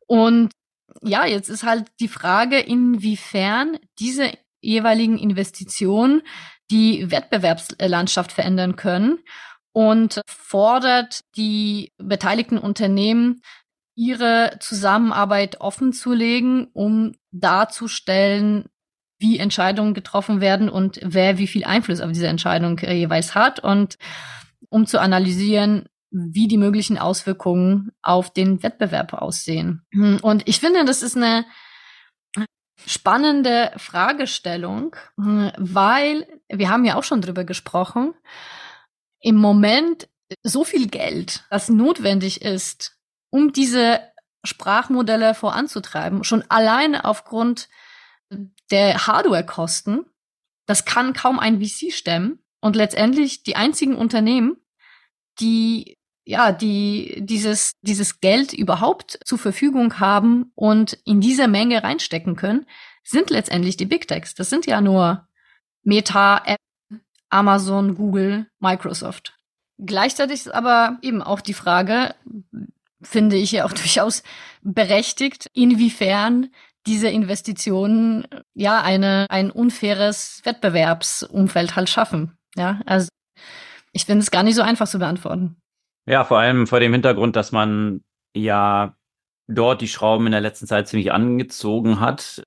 Und ja, jetzt ist halt die Frage, inwiefern diese jeweiligen Investitionen die Wettbewerbslandschaft verändern können und fordert die beteiligten Unternehmen, ihre Zusammenarbeit offen zu legen, um darzustellen, wie Entscheidungen getroffen werden und wer wie viel Einfluss auf diese Entscheidung äh, jeweils hat und um zu analysieren, wie die möglichen Auswirkungen auf den Wettbewerb aussehen. Hm, und ich finde, das ist eine spannende Fragestellung, weil wir haben ja auch schon drüber gesprochen. Im Moment so viel Geld, das notwendig ist, um diese Sprachmodelle voranzutreiben, schon alleine aufgrund der Hardwarekosten, das kann kaum ein VC stemmen. Und letztendlich die einzigen Unternehmen, die ja, die dieses, dieses Geld überhaupt zur Verfügung haben und in diese Menge reinstecken können, sind letztendlich die Big Techs. Das sind ja nur Meta, Apple, Amazon, Google, Microsoft. Gleichzeitig ist aber eben auch die Frage, finde ich ja auch durchaus berechtigt, inwiefern diese Investitionen ja eine, ein unfaires Wettbewerbsumfeld halt schaffen. Ja, also ich finde es gar nicht so einfach zu beantworten. Ja, vor allem vor dem Hintergrund, dass man ja dort die Schrauben in der letzten Zeit ziemlich angezogen hat.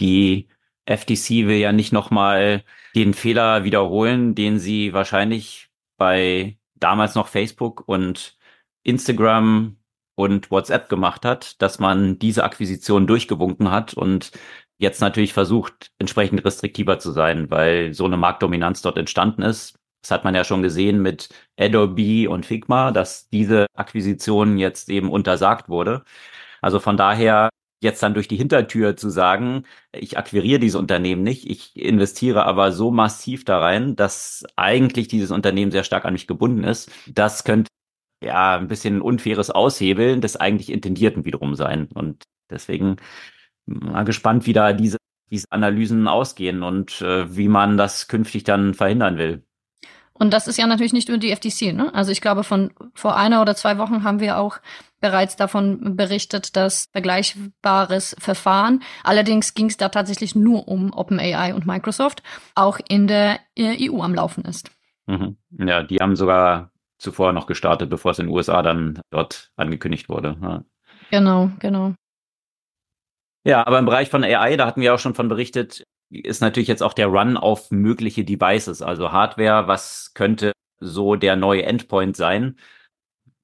Die FTC will ja nicht nochmal den Fehler wiederholen, den sie wahrscheinlich bei damals noch Facebook und Instagram und WhatsApp gemacht hat, dass man diese Akquisition durchgewunken hat und jetzt natürlich versucht, entsprechend restriktiver zu sein, weil so eine Marktdominanz dort entstanden ist. Das hat man ja schon gesehen mit Adobe und Figma, dass diese Akquisition jetzt eben untersagt wurde. Also von daher jetzt dann durch die Hintertür zu sagen, ich akquiriere diese Unternehmen nicht, ich investiere aber so massiv da rein, dass eigentlich dieses Unternehmen sehr stark an mich gebunden ist. Das könnte ja ein bisschen ein unfaires Aushebeln des eigentlich Intendierten wiederum sein. Und deswegen mal gespannt, wie da diese, diese Analysen ausgehen und äh, wie man das künftig dann verhindern will. Und das ist ja natürlich nicht nur die FTC. Ne? Also ich glaube, von vor einer oder zwei Wochen haben wir auch bereits davon berichtet, dass vergleichbares Verfahren, allerdings ging es da tatsächlich nur um OpenAI und Microsoft, auch in der äh, EU am Laufen ist. Mhm. Ja, die haben sogar zuvor noch gestartet, bevor es in den USA dann dort angekündigt wurde. Ja. Genau, genau. Ja, aber im Bereich von AI, da hatten wir auch schon von berichtet, ist natürlich jetzt auch der Run auf mögliche Devices, also Hardware, was könnte so der neue Endpoint sein?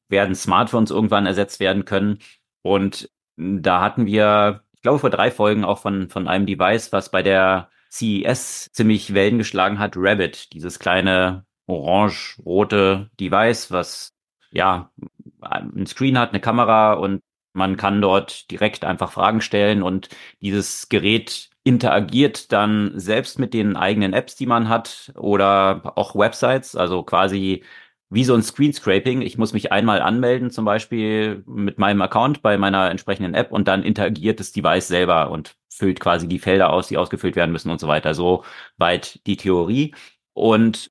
Werden Smartphones irgendwann ersetzt werden können? Und da hatten wir, ich glaube, vor drei Folgen auch von, von einem Device, was bei der CES ziemlich Wellen geschlagen hat, Rabbit, dieses kleine orange-rote Device, was ja ein Screen hat, eine Kamera und man kann dort direkt einfach Fragen stellen und dieses Gerät interagiert dann selbst mit den eigenen Apps, die man hat oder auch Websites, also quasi wie so ein Screenscraping. Ich muss mich einmal anmelden, zum Beispiel mit meinem Account bei meiner entsprechenden App und dann interagiert das Device selber und füllt quasi die Felder aus, die ausgefüllt werden müssen und so weiter. So weit die Theorie. Und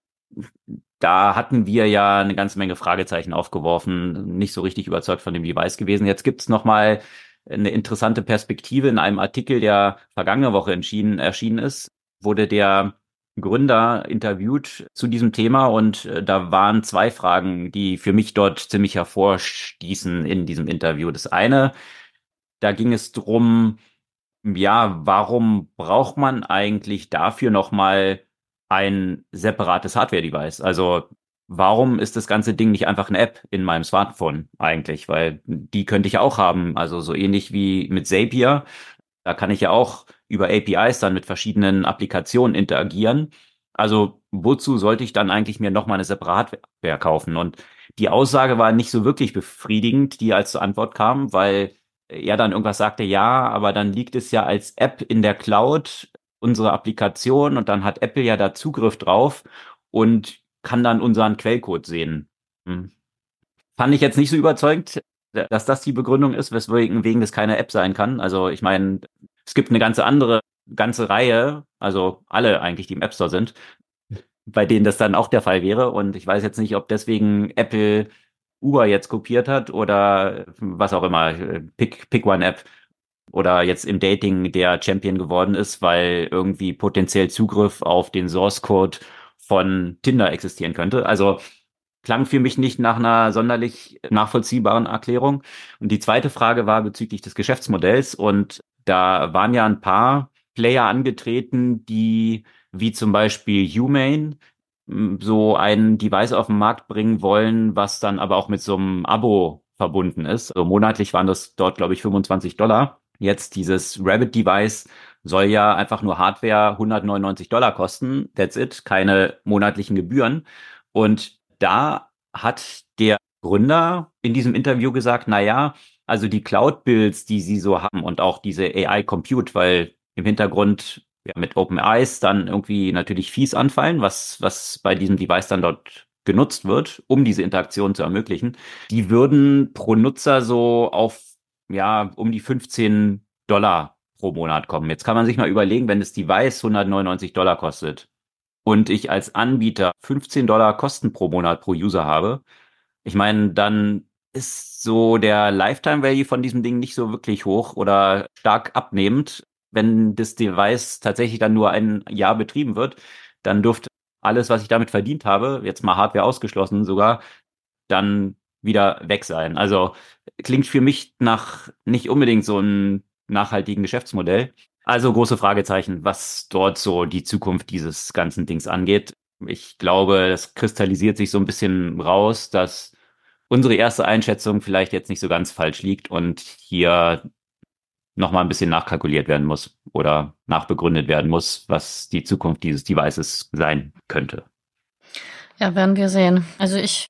da hatten wir ja eine ganze Menge Fragezeichen aufgeworfen, nicht so richtig überzeugt von dem Device gewesen. Jetzt gibt's noch mal eine interessante Perspektive in einem Artikel, der vergangene Woche entschieden, erschienen ist, wurde der Gründer interviewt zu diesem Thema und äh, da waren zwei Fragen, die für mich dort ziemlich hervorstießen in diesem Interview. Das eine, da ging es drum, ja, warum braucht man eigentlich dafür nochmal ein separates Hardware-Device? Also warum ist das ganze Ding nicht einfach eine App in meinem Smartphone eigentlich? Weil die könnte ich auch haben. Also so ähnlich wie mit Zapier. Da kann ich ja auch über APIs dann mit verschiedenen Applikationen interagieren. Also wozu sollte ich dann eigentlich mir nochmal eine separate Hardware kaufen? Und die Aussage war nicht so wirklich befriedigend, die als Antwort kam, weil er dann irgendwas sagte, ja, aber dann liegt es ja als App in der Cloud, unsere Applikation, und dann hat Apple ja da Zugriff drauf. Und kann dann unseren Quellcode sehen. Hm. Fand ich jetzt nicht so überzeugt, dass das die Begründung ist, weswegen wegen das keine App sein kann. Also ich meine, es gibt eine ganze andere, ganze Reihe, also alle eigentlich, die im App Store sind, bei denen das dann auch der Fall wäre. Und ich weiß jetzt nicht, ob deswegen Apple Uber jetzt kopiert hat oder was auch immer, Pick, Pick One App oder jetzt im Dating der Champion geworden ist, weil irgendwie potenziell Zugriff auf den Source Code von Tinder existieren könnte. Also klang für mich nicht nach einer sonderlich nachvollziehbaren Erklärung. Und die zweite Frage war bezüglich des Geschäftsmodells. Und da waren ja ein paar Player angetreten, die wie zum Beispiel Humane so ein Device auf den Markt bringen wollen, was dann aber auch mit so einem Abo verbunden ist. Also monatlich waren das dort, glaube ich, 25 Dollar. Jetzt dieses Rabbit-Device soll ja einfach nur Hardware 199 Dollar kosten. That's it. Keine monatlichen Gebühren. Und da hat der Gründer in diesem Interview gesagt, na ja, also die Cloud-Builds, die sie so haben und auch diese AI-Compute, weil im Hintergrund ja, mit OpenEyes dann irgendwie natürlich fies anfallen, was, was bei diesem Device dann dort genutzt wird, um diese Interaktion zu ermöglichen, die würden pro Nutzer so auf, ja, um die 15 Dollar pro Monat kommen. Jetzt kann man sich mal überlegen, wenn das Device 199 Dollar kostet und ich als Anbieter 15 Dollar Kosten pro Monat pro User habe, ich meine, dann ist so der Lifetime Value von diesem Ding nicht so wirklich hoch oder stark abnehmend. Wenn das Device tatsächlich dann nur ein Jahr betrieben wird, dann dürfte alles, was ich damit verdient habe, jetzt mal Hardware ausgeschlossen sogar, dann wieder weg sein. Also klingt für mich nach nicht unbedingt so einem nachhaltigen Geschäftsmodell. Also große Fragezeichen, was dort so die Zukunft dieses ganzen Dings angeht. Ich glaube, das kristallisiert sich so ein bisschen raus, dass unsere erste Einschätzung vielleicht jetzt nicht so ganz falsch liegt und hier nochmal ein bisschen nachkalkuliert werden muss oder nachbegründet werden muss, was die Zukunft dieses Devices sein könnte. Ja, werden wir sehen. Also ich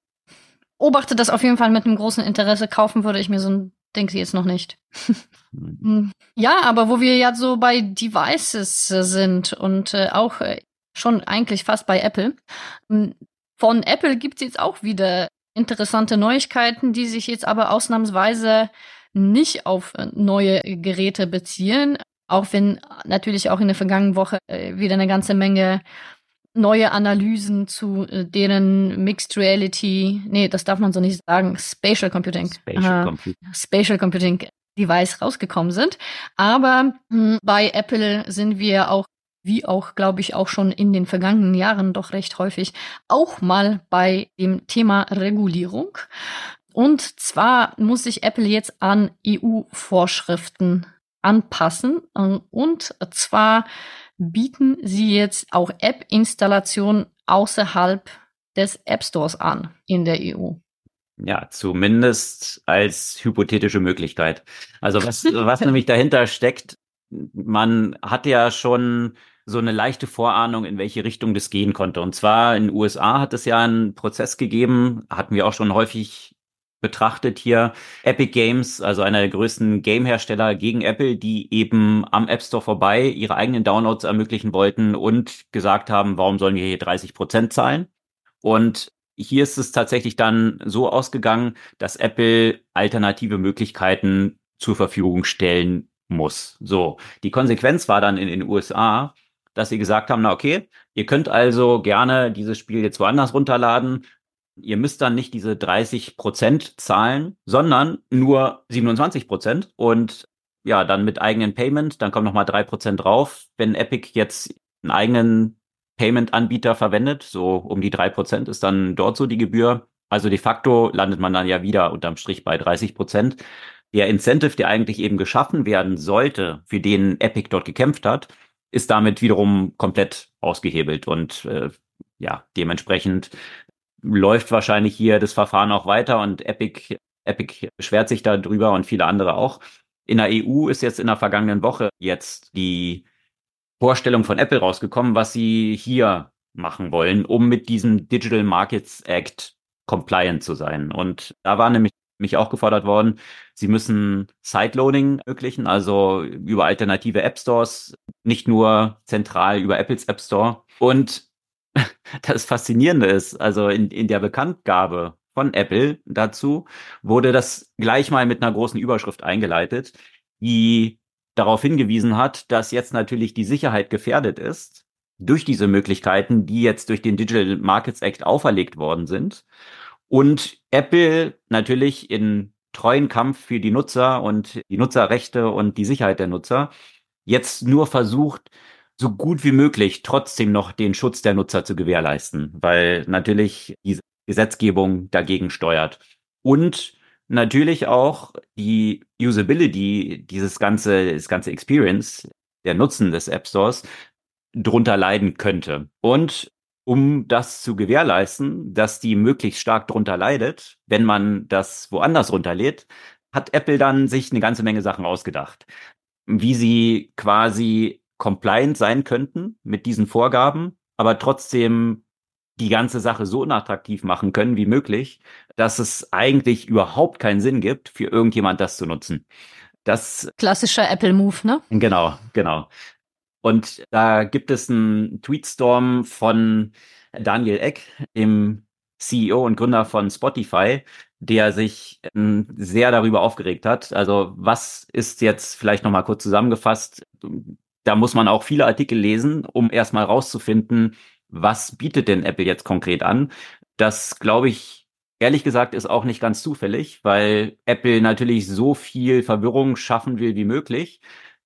beobachte das auf jeden Fall mit einem großen Interesse. Kaufen würde ich mir so ein Ding jetzt noch nicht. Hm. ja, aber wo wir ja so bei Devices sind und äh, auch äh, schon eigentlich fast bei Apple. Hm, von Apple gibt's jetzt auch wieder interessante Neuigkeiten, die sich jetzt aber ausnahmsweise nicht auf äh, neue Geräte beziehen, auch wenn natürlich auch in der vergangenen Woche äh, wieder eine ganze Menge neue Analysen zu äh, deren Mixed Reality, nee, das darf man so nicht sagen, Spatial Computing, Spatial, Computing. Spatial Computing Device rausgekommen sind. Aber mh, hm, bei Apple sind wir auch wie auch, glaube ich, auch schon in den vergangenen Jahren doch recht häufig, auch mal bei dem Thema Regulierung. Und zwar muss sich Apple jetzt an EU-Vorschriften anpassen. Und zwar bieten sie jetzt auch App-Installationen außerhalb des App Stores an in der EU. Ja, zumindest als hypothetische Möglichkeit. Also was, was nämlich dahinter steckt, man hat ja schon so eine leichte Vorahnung, in welche Richtung das gehen konnte. Und zwar in den USA hat es ja einen Prozess gegeben, hatten wir auch schon häufig betrachtet hier Epic Games, also einer der größten Game-Hersteller gegen Apple, die eben am App Store vorbei ihre eigenen Downloads ermöglichen wollten und gesagt haben, warum sollen wir hier 30 Prozent zahlen? Und hier ist es tatsächlich dann so ausgegangen, dass Apple alternative Möglichkeiten zur Verfügung stellen muss. So, die Konsequenz war dann in den USA, dass sie gesagt haben, na okay, ihr könnt also gerne dieses Spiel jetzt woanders runterladen, Ihr müsst dann nicht diese 30 Prozent zahlen, sondern nur 27 Prozent und ja, dann mit eigenen Payment, dann kommen nochmal drei Prozent drauf. Wenn Epic jetzt einen eigenen Payment-Anbieter verwendet, so um die drei Prozent ist dann dort so die Gebühr. Also de facto landet man dann ja wieder unterm Strich bei 30 Prozent. Der Incentive, der eigentlich eben geschaffen werden sollte, für den Epic dort gekämpft hat, ist damit wiederum komplett ausgehebelt und äh, ja, dementsprechend läuft wahrscheinlich hier das Verfahren auch weiter und Epic, Epic beschwert sich darüber und viele andere auch. In der EU ist jetzt in der vergangenen Woche jetzt die Vorstellung von Apple rausgekommen, was sie hier machen wollen, um mit diesem Digital Markets Act compliant zu sein. Und da war nämlich mich auch gefordert worden, sie müssen Sideloading ermöglichen, also über alternative App Stores, nicht nur zentral über Apples App Store. Und das Faszinierende ist, also in, in der Bekanntgabe von Apple dazu wurde das gleich mal mit einer großen Überschrift eingeleitet, die darauf hingewiesen hat, dass jetzt natürlich die Sicherheit gefährdet ist durch diese Möglichkeiten, die jetzt durch den Digital Markets Act auferlegt worden sind. Und Apple natürlich in treuen Kampf für die Nutzer und die Nutzerrechte und die Sicherheit der Nutzer jetzt nur versucht, so gut wie möglich trotzdem noch den Schutz der Nutzer zu gewährleisten, weil natürlich diese Gesetzgebung dagegen steuert. Und natürlich auch die Usability, dieses ganze, das ganze Experience, der Nutzen des App Stores drunter leiden könnte. Und um das zu gewährleisten, dass die möglichst stark drunter leidet, wenn man das woanders runterlädt, hat Apple dann sich eine ganze Menge Sachen ausgedacht. Wie sie quasi compliant sein könnten mit diesen Vorgaben, aber trotzdem die ganze Sache so unattraktiv machen können wie möglich, dass es eigentlich überhaupt keinen Sinn gibt, für irgendjemand das zu nutzen. Das klassischer Apple Move, ne? Genau, genau. Und da gibt es einen Tweetstorm von Daniel Eck, dem CEO und Gründer von Spotify, der sich ähm, sehr darüber aufgeregt hat. Also was ist jetzt vielleicht noch mal kurz zusammengefasst? Da muss man auch viele Artikel lesen, um erstmal rauszufinden, was bietet denn Apple jetzt konkret an? Das glaube ich ehrlich gesagt ist auch nicht ganz zufällig, weil Apple natürlich so viel Verwirrung schaffen will wie möglich,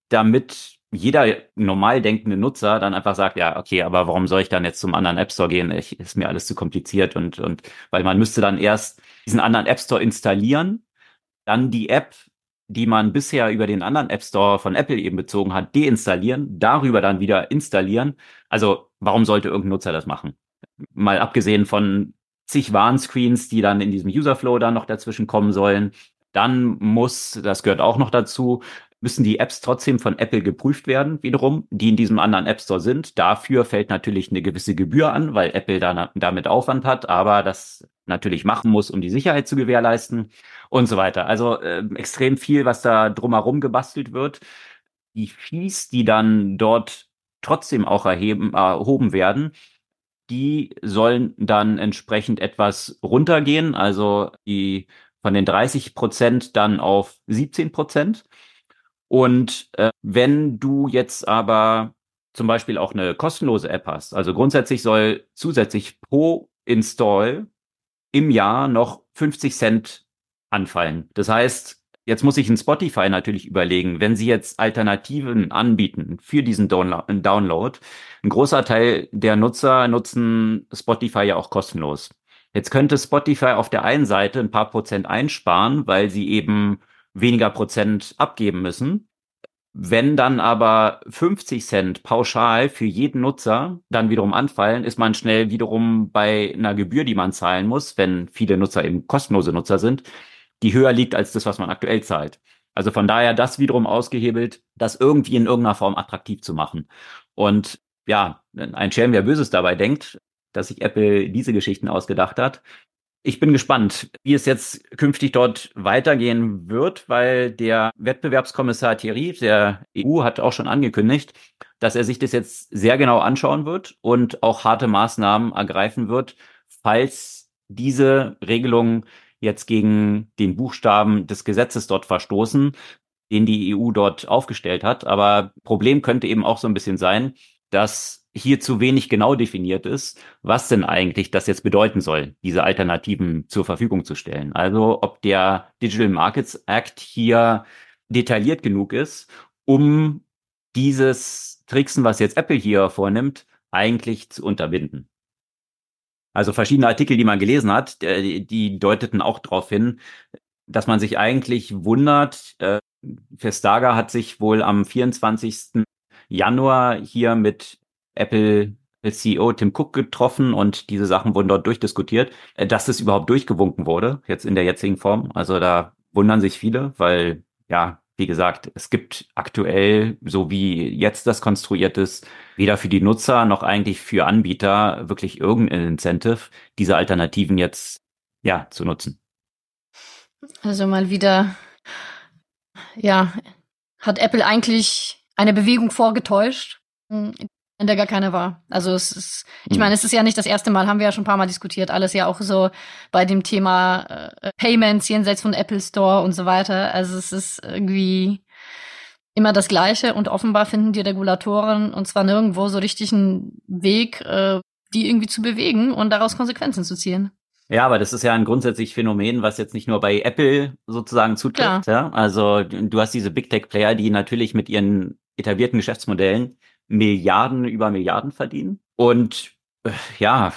damit jeder normal denkende Nutzer dann einfach sagt, ja, okay, aber warum soll ich dann jetzt zum anderen App Store gehen? Ich, ist mir alles zu kompliziert und, und weil man müsste dann erst diesen anderen App Store installieren, dann die App, die man bisher über den anderen App Store von Apple eben bezogen hat, deinstallieren, darüber dann wieder installieren. Also warum sollte irgendein Nutzer das machen? Mal abgesehen von zig Warnscreens, die dann in diesem Userflow dann noch dazwischen kommen sollen. Dann muss, das gehört auch noch dazu, müssen die Apps trotzdem von Apple geprüft werden, wiederum, die in diesem anderen App Store sind. Dafür fällt natürlich eine gewisse Gebühr an, weil Apple da, damit Aufwand hat, aber das natürlich machen muss, um die Sicherheit zu gewährleisten und so weiter. Also äh, extrem viel, was da drumherum gebastelt wird. Die Fees, die dann dort trotzdem auch erheben, erhoben werden, die sollen dann entsprechend etwas runtergehen, also die von den 30 Prozent dann auf 17 Prozent. Und äh, wenn du jetzt aber zum Beispiel auch eine kostenlose App hast, also grundsätzlich soll zusätzlich pro Install im Jahr noch 50 Cent anfallen. Das heißt, jetzt muss ich in Spotify natürlich überlegen, wenn sie jetzt Alternativen anbieten für diesen Download, ein großer Teil der Nutzer nutzen Spotify ja auch kostenlos. Jetzt könnte Spotify auf der einen Seite ein paar Prozent einsparen, weil sie eben weniger Prozent abgeben müssen. Wenn dann aber 50 Cent pauschal für jeden Nutzer dann wiederum anfallen, ist man schnell wiederum bei einer Gebühr, die man zahlen muss, wenn viele Nutzer eben kostenlose Nutzer sind, die höher liegt als das, was man aktuell zahlt. Also von daher das wiederum ausgehebelt, das irgendwie in irgendeiner Form attraktiv zu machen. Und ja, ein Schelm, wer Böses dabei denkt, dass sich Apple diese Geschichten ausgedacht hat, ich bin gespannt, wie es jetzt künftig dort weitergehen wird, weil der Wettbewerbskommissar Thierry der EU hat auch schon angekündigt, dass er sich das jetzt sehr genau anschauen wird und auch harte Maßnahmen ergreifen wird, falls diese Regelungen jetzt gegen den Buchstaben des Gesetzes dort verstoßen, den die EU dort aufgestellt hat. Aber Problem könnte eben auch so ein bisschen sein, dass hier zu wenig genau definiert ist, was denn eigentlich das jetzt bedeuten soll, diese Alternativen zur Verfügung zu stellen. Also ob der Digital Markets Act hier detailliert genug ist, um dieses Tricksen, was jetzt Apple hier vornimmt, eigentlich zu unterbinden. Also verschiedene Artikel, die man gelesen hat, die deuteten auch darauf hin, dass man sich eigentlich wundert. Äh, Vestager hat sich wohl am 24. Januar hier mit Apple CEO Tim Cook getroffen und diese Sachen wurden dort durchdiskutiert, äh, dass es überhaupt durchgewunken wurde, jetzt in der jetzigen Form. Also da wundern sich viele, weil ja, wie gesagt, es gibt aktuell, so wie jetzt das konstruiert ist, weder für die Nutzer noch eigentlich für Anbieter wirklich irgendein Incentive, diese Alternativen jetzt ja zu nutzen. Also mal wieder, ja, hat Apple eigentlich eine Bewegung vorgetäuscht, in der gar keine war. Also es ist, ich hm. meine, es ist ja nicht das erste Mal, haben wir ja schon ein paar Mal diskutiert, alles ja auch so bei dem Thema äh, Payments jenseits von Apple Store und so weiter. Also es ist irgendwie immer das Gleiche und offenbar finden die Regulatoren und zwar nirgendwo so richtig einen Weg, äh, die irgendwie zu bewegen und daraus Konsequenzen zu ziehen. Ja, aber das ist ja ein grundsätzlich Phänomen, was jetzt nicht nur bei Apple sozusagen zutrifft. Ja? Also du hast diese Big Tech Player, die natürlich mit ihren etablierten Geschäftsmodellen Milliarden über Milliarden verdienen. Und äh, ja,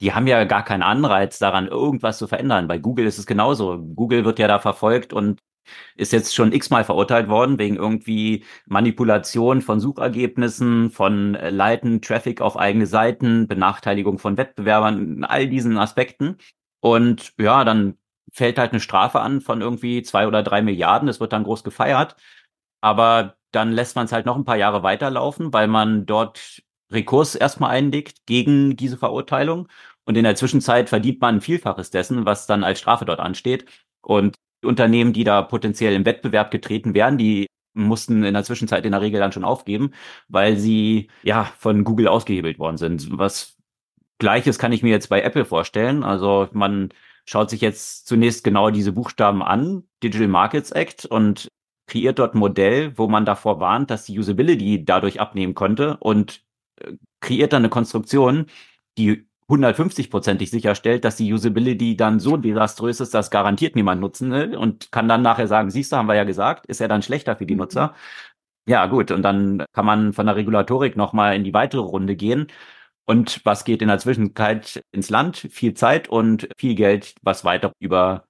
die haben ja gar keinen Anreiz daran, irgendwas zu verändern. Bei Google ist es genauso. Google wird ja da verfolgt und ist jetzt schon x-mal verurteilt worden wegen irgendwie Manipulation von Suchergebnissen, von äh, Leiten, Traffic auf eigene Seiten, Benachteiligung von Wettbewerbern, all diesen Aspekten. Und ja, dann fällt halt eine Strafe an von irgendwie zwei oder drei Milliarden. Das wird dann groß gefeiert. Aber dann lässt man es halt noch ein paar Jahre weiterlaufen, weil man dort Rekurs erstmal einlegt gegen diese Verurteilung. Und in der Zwischenzeit verdient man ein Vielfaches dessen, was dann als Strafe dort ansteht. Und Unternehmen, die da potenziell im Wettbewerb getreten wären, die mussten in der Zwischenzeit in der Regel dann schon aufgeben, weil sie ja von Google ausgehebelt worden sind. Was Gleiches kann ich mir jetzt bei Apple vorstellen. Also man schaut sich jetzt zunächst genau diese Buchstaben an, Digital Markets Act, und kreiert dort ein Modell, wo man davor warnt, dass die Usability dadurch abnehmen konnte und äh, kreiert dann eine Konstruktion, die 150-prozentig sicherstellt, dass die Usability dann so desaströs ist, dass garantiert niemand nutzen will und kann dann nachher sagen, siehst du, haben wir ja gesagt, ist ja dann schlechter für die mhm. Nutzer. Ja, gut, und dann kann man von der Regulatorik nochmal in die weitere Runde gehen. Und was geht in der Zwischenzeit ins Land? Viel Zeit und viel Geld, was weiter über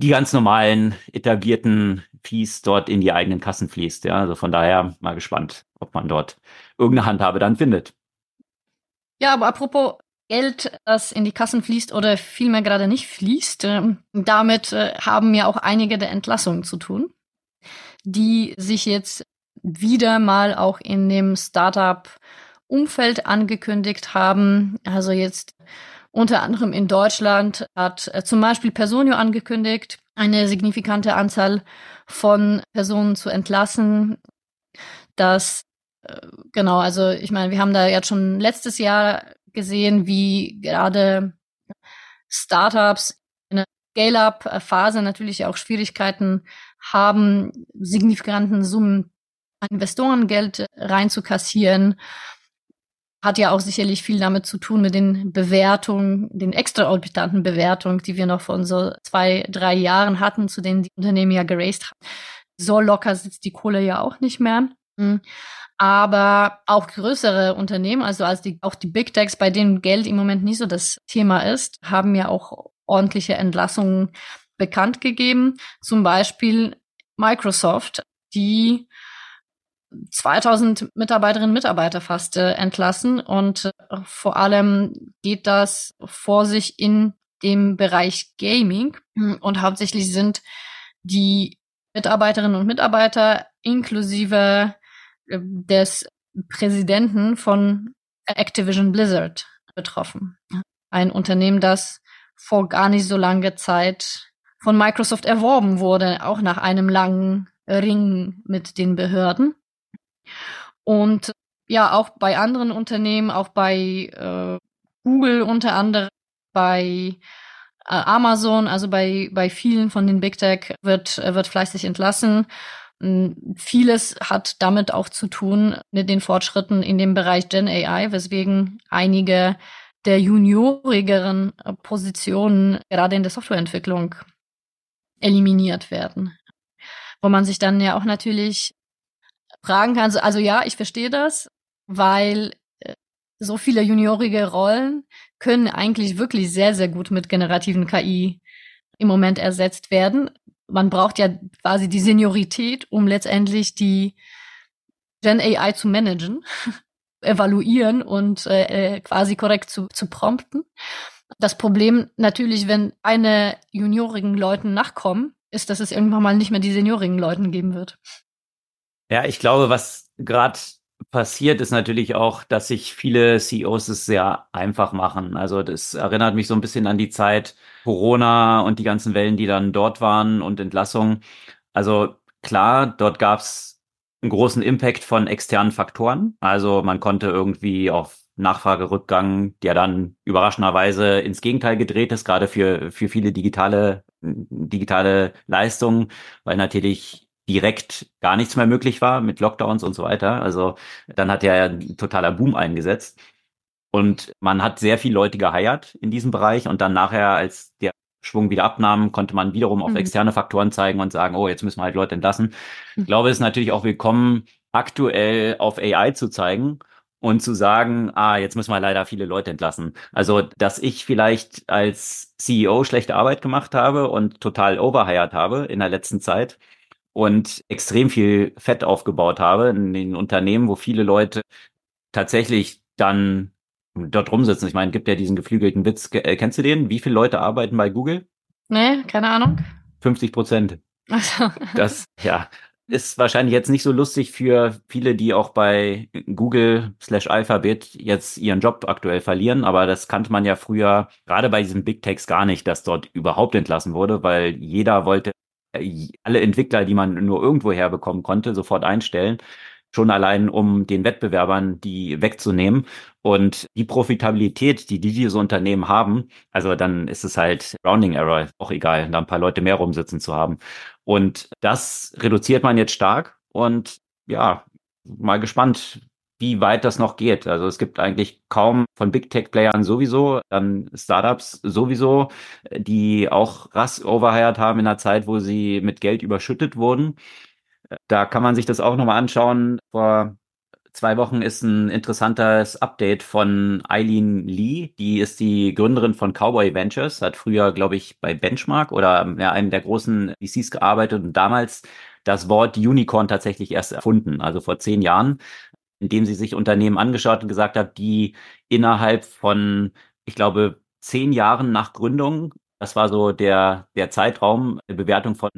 die ganz normalen etablierten Fees dort in die eigenen Kassen fließt. Ja, also von daher mal gespannt, ob man dort irgendeine Handhabe dann findet. Ja, aber apropos Geld, das in die Kassen fließt oder vielmehr gerade nicht fließt, äh, damit äh, haben ja auch einige der Entlassungen zu tun, die sich jetzt wieder mal auch in dem Startup-Umfeld angekündigt haben. Also jetzt unter anderem in Deutschland hat äh, zum Beispiel Personio angekündigt, eine signifikante Anzahl von Personen zu entlassen. Das äh, genau, also ich meine, wir haben da jetzt schon letztes Jahr gesehen, wie gerade Startups in der Scale-up-Phase natürlich auch Schwierigkeiten haben, signifikanten Summen an Investorengeld reinzukassieren. Hat ja auch sicherlich viel damit zu tun mit den Bewertungen, den extraorbitanten Bewertungen, die wir noch vor so zwei, drei Jahren hatten, zu denen die Unternehmen ja geraced haben. So locker sitzt die Kohle ja auch nicht mehr. Hm. Aber auch größere Unternehmen, also als die, auch die Big Techs, bei denen Geld im Moment nicht so das Thema ist, haben ja auch ordentliche Entlassungen bekannt gegeben. Zum Beispiel Microsoft, die 2000 Mitarbeiterinnen und Mitarbeiter fast äh, entlassen und äh, vor allem geht das vor sich in dem Bereich Gaming und hauptsächlich sind die Mitarbeiterinnen und Mitarbeiter inklusive des Präsidenten von Activision Blizzard betroffen. Ein Unternehmen, das vor gar nicht so langer Zeit von Microsoft erworben wurde, auch nach einem langen Ring mit den Behörden. Und ja, auch bei anderen Unternehmen, auch bei äh, Google unter anderem, bei äh, Amazon, also bei, bei vielen von den Big Tech wird, wird fleißig entlassen. Vieles hat damit auch zu tun mit den Fortschritten in dem Bereich Gen AI, weswegen einige der juniorigeren Positionen gerade in der Softwareentwicklung eliminiert werden. Wo man sich dann ja auch natürlich fragen kann, also ja, ich verstehe das, weil äh, so viele juniorige Rollen können eigentlich wirklich sehr, sehr gut mit generativen KI im Moment ersetzt werden man braucht ja quasi die Seniorität, um letztendlich die Gen AI zu managen, evaluieren und äh, äh, quasi korrekt zu, zu prompten. Das Problem natürlich, wenn eine juniorigen Leuten nachkommen, ist, dass es irgendwann mal nicht mehr die seniorigen Leuten geben wird. Ja, ich glaube, was gerade passiert, ist natürlich auch, dass sich viele CEOs es sehr einfach machen. Also das erinnert mich so ein bisschen an die Zeit Corona und die ganzen Wellen, die dann dort waren und Entlassungen. Also klar, dort gab's einen großen Impact von externen Faktoren. Also man konnte irgendwie auf Nachfragerückgang, der dann überraschenderweise ins Gegenteil gedreht ist, gerade für, für viele digitale, digitale Leistungen, weil natürlich direkt gar nichts mehr möglich war mit Lockdowns und so weiter. Also dann hat ja ein totaler Boom eingesetzt. Und man hat sehr viele Leute geheiert in diesem Bereich und dann nachher, als der Schwung wieder abnahm, konnte man wiederum auf mhm. externe Faktoren zeigen und sagen, oh, jetzt müssen wir halt Leute entlassen. Mhm. Ich glaube, es ist natürlich auch willkommen, aktuell auf AI zu zeigen und zu sagen, ah, jetzt müssen wir leider viele Leute entlassen. Also, dass ich vielleicht als CEO schlechte Arbeit gemacht habe und total overhired habe in der letzten Zeit, und extrem viel Fett aufgebaut habe in den Unternehmen, wo viele Leute tatsächlich dann dort rumsitzen. Ich meine, gibt ja diesen geflügelten Witz. Äh, kennst du den? Wie viele Leute arbeiten bei Google? Nee, keine Ahnung. 50 Prozent. Also. Das, ja. ist wahrscheinlich jetzt nicht so lustig für viele, die auch bei Google slash Alphabet jetzt ihren Job aktuell verlieren. Aber das kannte man ja früher gerade bei diesen Big Techs gar nicht, dass dort überhaupt entlassen wurde, weil jeder wollte alle Entwickler, die man nur irgendwo herbekommen konnte, sofort einstellen schon allein um den Wettbewerbern die wegzunehmen. Und die Profitabilität, die, die diese Unternehmen haben, also dann ist es halt Rounding Error auch egal, da ein paar Leute mehr rumsitzen zu haben. Und das reduziert man jetzt stark und ja, mal gespannt, wie weit das noch geht. Also es gibt eigentlich kaum von Big Tech Playern sowieso, dann Startups sowieso, die auch rass overhired haben in einer Zeit, wo sie mit Geld überschüttet wurden. Da kann man sich das auch nochmal anschauen. Vor zwei Wochen ist ein interessantes Update von Eileen Lee. Die ist die Gründerin von Cowboy Ventures, hat früher, glaube ich, bei Benchmark oder ja, einem der großen VCs gearbeitet und damals das Wort Unicorn tatsächlich erst erfunden, also vor zehn Jahren, indem sie sich Unternehmen angeschaut und gesagt hat, die innerhalb von, ich glaube, zehn Jahren nach Gründung, das war so der, der Zeitraum, der Bewertung von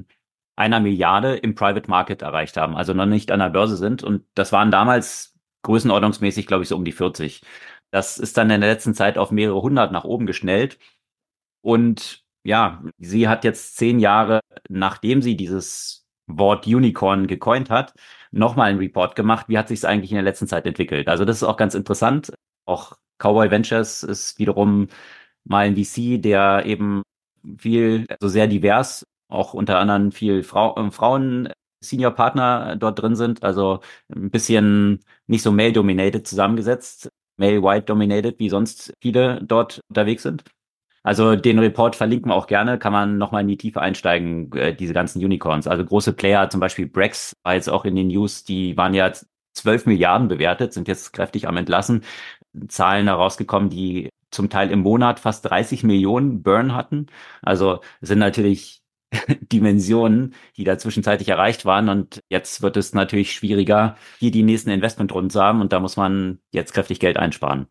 einer Milliarde im Private Market erreicht haben, also noch nicht an der Börse sind. Und das waren damals größenordnungsmäßig, glaube ich, so um die 40. Das ist dann in der letzten Zeit auf mehrere hundert nach oben geschnellt. Und ja, sie hat jetzt zehn Jahre, nachdem sie dieses Wort Unicorn gecoint hat, nochmal einen Report gemacht. Wie hat sich es eigentlich in der letzten Zeit entwickelt? Also das ist auch ganz interessant. Auch Cowboy Ventures ist wiederum mal ein VC, der eben viel, also sehr divers auch unter anderem viel Frau, äh, Frauen Senior Partner dort drin sind, also ein bisschen nicht so male-dominated zusammengesetzt, male-white dominated, wie sonst viele dort unterwegs sind. Also den Report verlinken wir auch gerne, kann man nochmal in die Tiefe einsteigen, äh, diese ganzen Unicorns. Also große Player, zum Beispiel Brex, war jetzt auch in den News, die waren ja 12 Milliarden bewertet, sind jetzt kräftig am Entlassen. Zahlen herausgekommen, die zum Teil im Monat fast 30 Millionen Burn hatten. Also sind natürlich Dimensionen, die da zwischenzeitlich erreicht waren. Und jetzt wird es natürlich schwieriger, hier die nächsten Investmentrunden zu haben. Und da muss man jetzt kräftig Geld einsparen.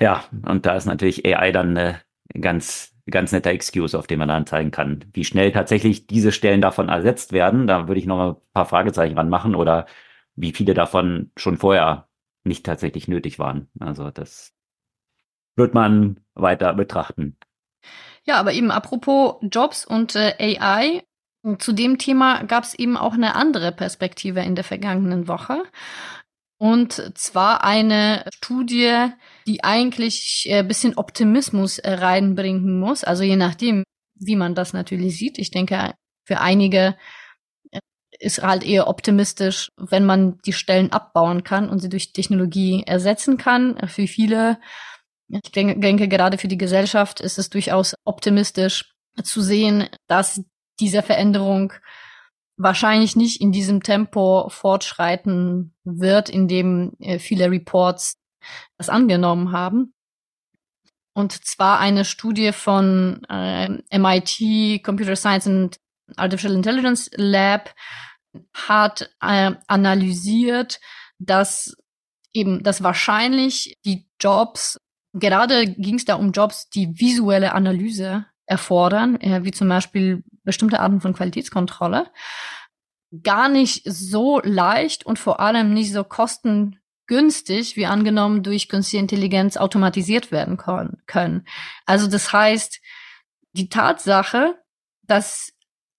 Ja, und da ist natürlich AI dann eine ganz, ganz netter Excuse, auf den man dann zeigen kann. Wie schnell tatsächlich diese Stellen davon ersetzt werden, da würde ich noch ein paar Fragezeichen ranmachen oder wie viele davon schon vorher nicht tatsächlich nötig waren. Also das wird man weiter betrachten. Ja, aber eben apropos Jobs und äh, AI, zu dem Thema gab es eben auch eine andere Perspektive in der vergangenen Woche. Und zwar eine Studie, die eigentlich ein äh, bisschen Optimismus äh, reinbringen muss. Also je nachdem, wie man das natürlich sieht. Ich denke, für einige äh, ist halt eher optimistisch, wenn man die Stellen abbauen kann und sie durch Technologie ersetzen kann. Für viele ich denke, denke, gerade für die Gesellschaft ist es durchaus optimistisch zu sehen, dass diese Veränderung wahrscheinlich nicht in diesem Tempo fortschreiten wird, in dem äh, viele Reports das angenommen haben. Und zwar eine Studie von äh, MIT Computer Science and Artificial Intelligence Lab hat äh, analysiert, dass eben, dass wahrscheinlich die Jobs Gerade ging es da um Jobs, die visuelle Analyse erfordern, äh, wie zum Beispiel bestimmte Arten von Qualitätskontrolle. Gar nicht so leicht und vor allem nicht so kostengünstig, wie angenommen durch künstliche Intelligenz automatisiert werden können. Also das heißt, die Tatsache, dass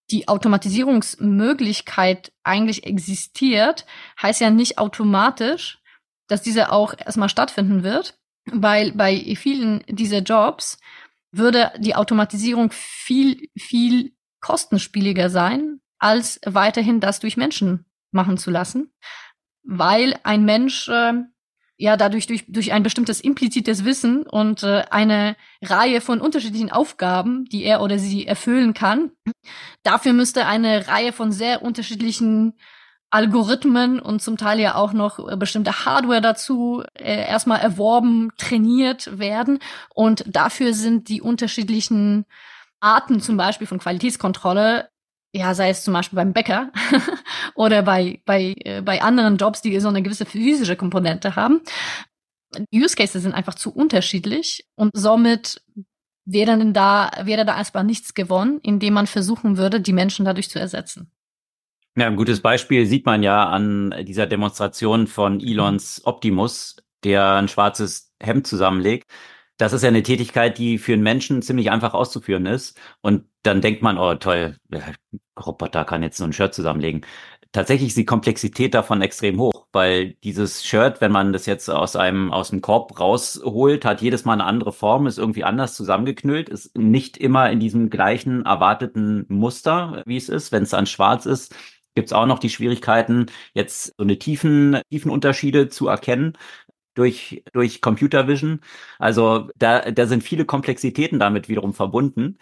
die Automatisierungsmöglichkeit eigentlich existiert, heißt ja nicht automatisch, dass diese auch erstmal stattfinden wird weil bei vielen dieser Jobs würde die Automatisierung viel, viel kostenspieliger sein, als weiterhin das durch Menschen machen zu lassen, weil ein Mensch äh, ja dadurch durch, durch ein bestimmtes implizites Wissen und äh, eine Reihe von unterschiedlichen Aufgaben, die er oder sie erfüllen kann, dafür müsste eine Reihe von sehr unterschiedlichen Algorithmen und zum Teil ja auch noch äh, bestimmte Hardware dazu äh, erstmal erworben, trainiert werden. Und dafür sind die unterschiedlichen Arten zum Beispiel von Qualitätskontrolle, ja, sei es zum Beispiel beim Bäcker oder bei, bei, äh, bei anderen Jobs, die so eine gewisse physische Komponente haben. Use Cases sind einfach zu unterschiedlich und somit wäre denn da, wäre da erstmal nichts gewonnen, indem man versuchen würde, die Menschen dadurch zu ersetzen. Ja, ein gutes Beispiel sieht man ja an dieser Demonstration von Elons Optimus, der ein schwarzes Hemd zusammenlegt. Das ist ja eine Tätigkeit, die für einen Menschen ziemlich einfach auszuführen ist. Und dann denkt man, oh toll, Roboter kann jetzt so ein Shirt zusammenlegen. Tatsächlich ist die Komplexität davon extrem hoch, weil dieses Shirt, wenn man das jetzt aus einem aus dem Korb rausholt, hat jedes Mal eine andere Form, ist irgendwie anders zusammengeknüllt, ist nicht immer in diesem gleichen erwarteten Muster, wie es ist. Wenn es dann schwarz ist, gibt es auch noch die Schwierigkeiten, jetzt so eine tiefen, tiefen Unterschiede zu erkennen durch, durch Computer Vision. Also da, da sind viele Komplexitäten damit wiederum verbunden,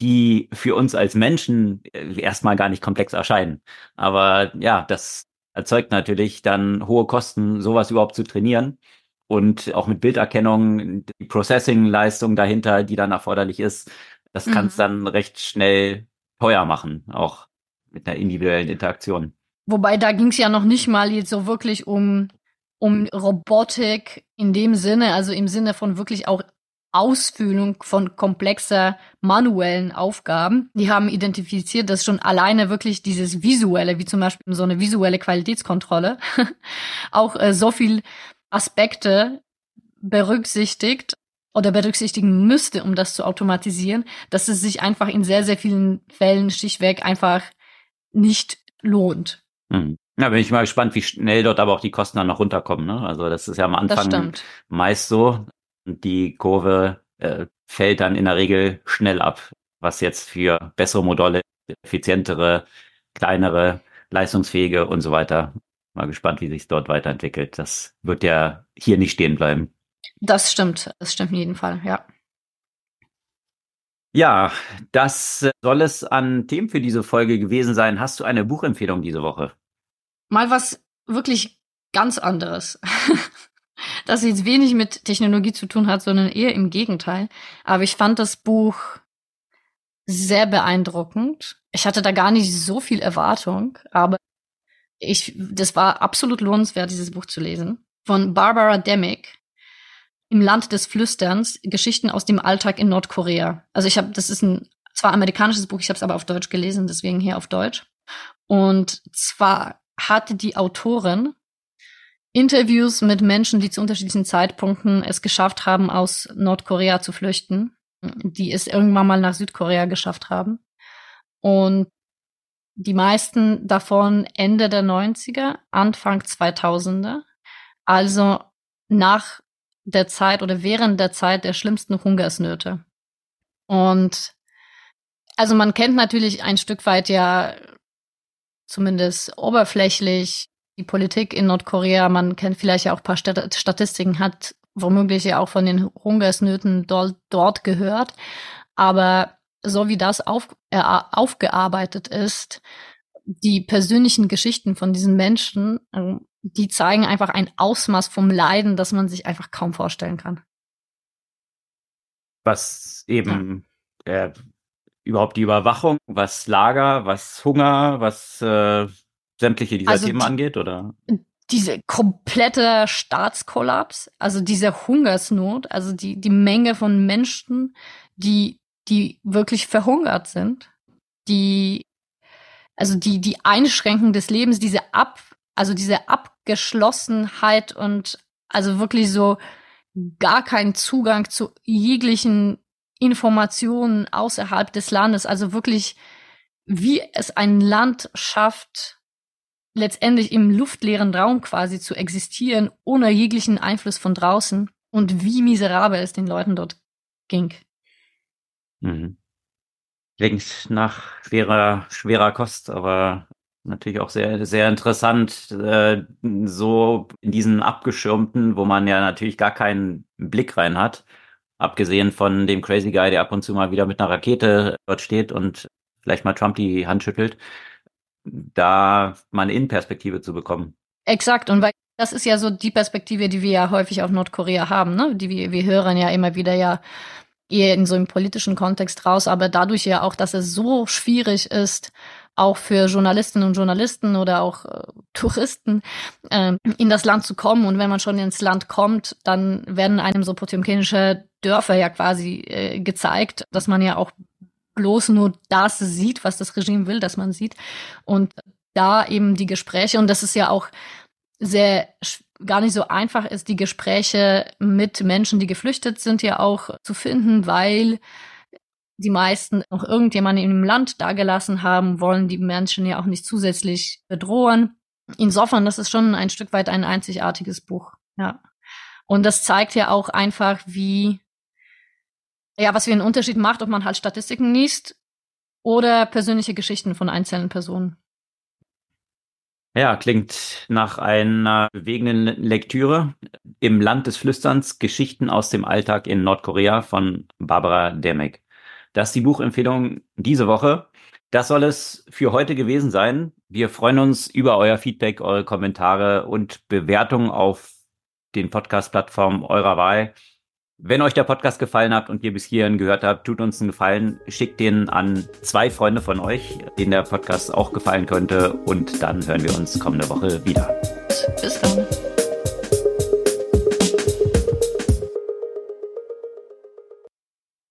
die für uns als Menschen äh, erstmal gar nicht komplex erscheinen. Aber ja, das erzeugt natürlich dann hohe Kosten, sowas überhaupt zu trainieren. Und auch mit Bilderkennung, die Processing-Leistung dahinter, die dann erforderlich ist, das mhm. kann es dann recht schnell teuer machen, auch mit einer individuellen Interaktion. Wobei da ging es ja noch nicht mal jetzt so wirklich um um Robotik in dem Sinne, also im Sinne von wirklich auch Ausführung von komplexer manuellen Aufgaben. Die haben identifiziert, dass schon alleine wirklich dieses visuelle, wie zum Beispiel so eine visuelle Qualitätskontrolle, auch äh, so viel Aspekte berücksichtigt oder berücksichtigen müsste, um das zu automatisieren, dass es sich einfach in sehr, sehr vielen Fällen schlichtweg einfach nicht lohnt. Mhm. Ja, bin ich mal gespannt, wie schnell dort aber auch die Kosten dann noch runterkommen. Ne? Also das ist ja am Anfang meist so. Die Kurve äh, fällt dann in der Regel schnell ab, was jetzt für bessere Modelle, effizientere, kleinere, leistungsfähige und so weiter. Mal gespannt, wie sich dort weiterentwickelt. Das wird ja hier nicht stehen bleiben. Das stimmt, das stimmt in jedem Fall, ja. Ja, das soll es an Themen für diese Folge gewesen sein. Hast du eine Buchempfehlung diese Woche? Mal was wirklich ganz anderes. das jetzt wenig mit Technologie zu tun hat, sondern eher im Gegenteil. Aber ich fand das Buch sehr beeindruckend. Ich hatte da gar nicht so viel Erwartung, aber ich, das war absolut lohnenswert, dieses Buch zu lesen. Von Barbara Demick. Im Land des Flüsterns, Geschichten aus dem Alltag in Nordkorea. Also ich habe, das ist ein zwar amerikanisches Buch, ich habe es aber auf Deutsch gelesen, deswegen hier auf Deutsch. Und zwar hatte die Autorin Interviews mit Menschen, die zu unterschiedlichen Zeitpunkten es geschafft haben, aus Nordkorea zu flüchten, die es irgendwann mal nach Südkorea geschafft haben. Und die meisten davon Ende der 90er, Anfang 2000er, also nach der Zeit oder während der Zeit der schlimmsten Hungersnöte. Und also man kennt natürlich ein Stück weit ja zumindest oberflächlich die Politik in Nordkorea. Man kennt vielleicht ja auch ein paar Statistiken, hat womöglich ja auch von den Hungersnöten dort, dort gehört. Aber so wie das auf, äh, aufgearbeitet ist, die persönlichen Geschichten von diesen Menschen, äh, die zeigen einfach ein Ausmaß vom Leiden, das man sich einfach kaum vorstellen kann. Was eben ja. äh, überhaupt die Überwachung, was Lager, was Hunger, was äh, sämtliche dieser also Themen die, angeht, oder? Diese komplette Staatskollaps, also diese Hungersnot, also die, die Menge von Menschen, die, die wirklich verhungert sind, die, also die, die Einschränkung des Lebens, diese Ab, also diese Abgeschlossenheit und also wirklich so gar keinen Zugang zu jeglichen Informationen außerhalb des Landes, also wirklich, wie es ein Land schafft, letztendlich im luftleeren Raum quasi zu existieren, ohne jeglichen Einfluss von draußen und wie miserabel es den Leuten dort ging. Mhm. Klingt nach schwerer, schwerer Kost, aber natürlich auch sehr, sehr interessant, äh, so in diesen abgeschirmten, wo man ja natürlich gar keinen Blick rein hat, Abgesehen von dem Crazy Guy, der ab und zu mal wieder mit einer Rakete dort steht und vielleicht mal Trump die Hand schüttelt, da mal eine Innenperspektive zu bekommen. Exakt. Und weil das ist ja so die Perspektive, die wir ja häufig auf Nordkorea haben, ne? Die wir, wir hören ja immer wieder ja eher in so einem politischen Kontext raus, aber dadurch ja auch, dass es so schwierig ist, auch für Journalistinnen und Journalisten oder auch äh, Touristen äh, in das Land zu kommen. Und wenn man schon ins Land kommt, dann werden einem so potemkinische Dörfer ja quasi äh, gezeigt, dass man ja auch bloß nur das sieht, was das Regime will, dass man sieht. Und da eben die Gespräche, und das ist ja auch sehr gar nicht so einfach ist, die Gespräche mit Menschen, die geflüchtet sind, ja auch zu finden, weil die meisten noch irgendjemanden im Land dagelassen haben, wollen die Menschen ja auch nicht zusätzlich bedrohen. Insofern, das ist schon ein Stück weit ein einzigartiges Buch, ja. Und das zeigt ja auch einfach, wie, ja, was für einen Unterschied macht, ob man halt Statistiken liest oder persönliche Geschichten von einzelnen Personen. Ja, klingt nach einer bewegenden Lektüre. Im Land des Flüsterns Geschichten aus dem Alltag in Nordkorea von Barbara Demek. Das ist die Buchempfehlung diese Woche. Das soll es für heute gewesen sein. Wir freuen uns über euer Feedback, eure Kommentare und Bewertungen auf den Podcast-Plattformen eurer Wahl. Wenn euch der Podcast gefallen hat und ihr bis hierhin gehört habt, tut uns einen Gefallen, schickt den an zwei Freunde von euch, denen der Podcast auch gefallen könnte und dann hören wir uns kommende Woche wieder. Bis dann.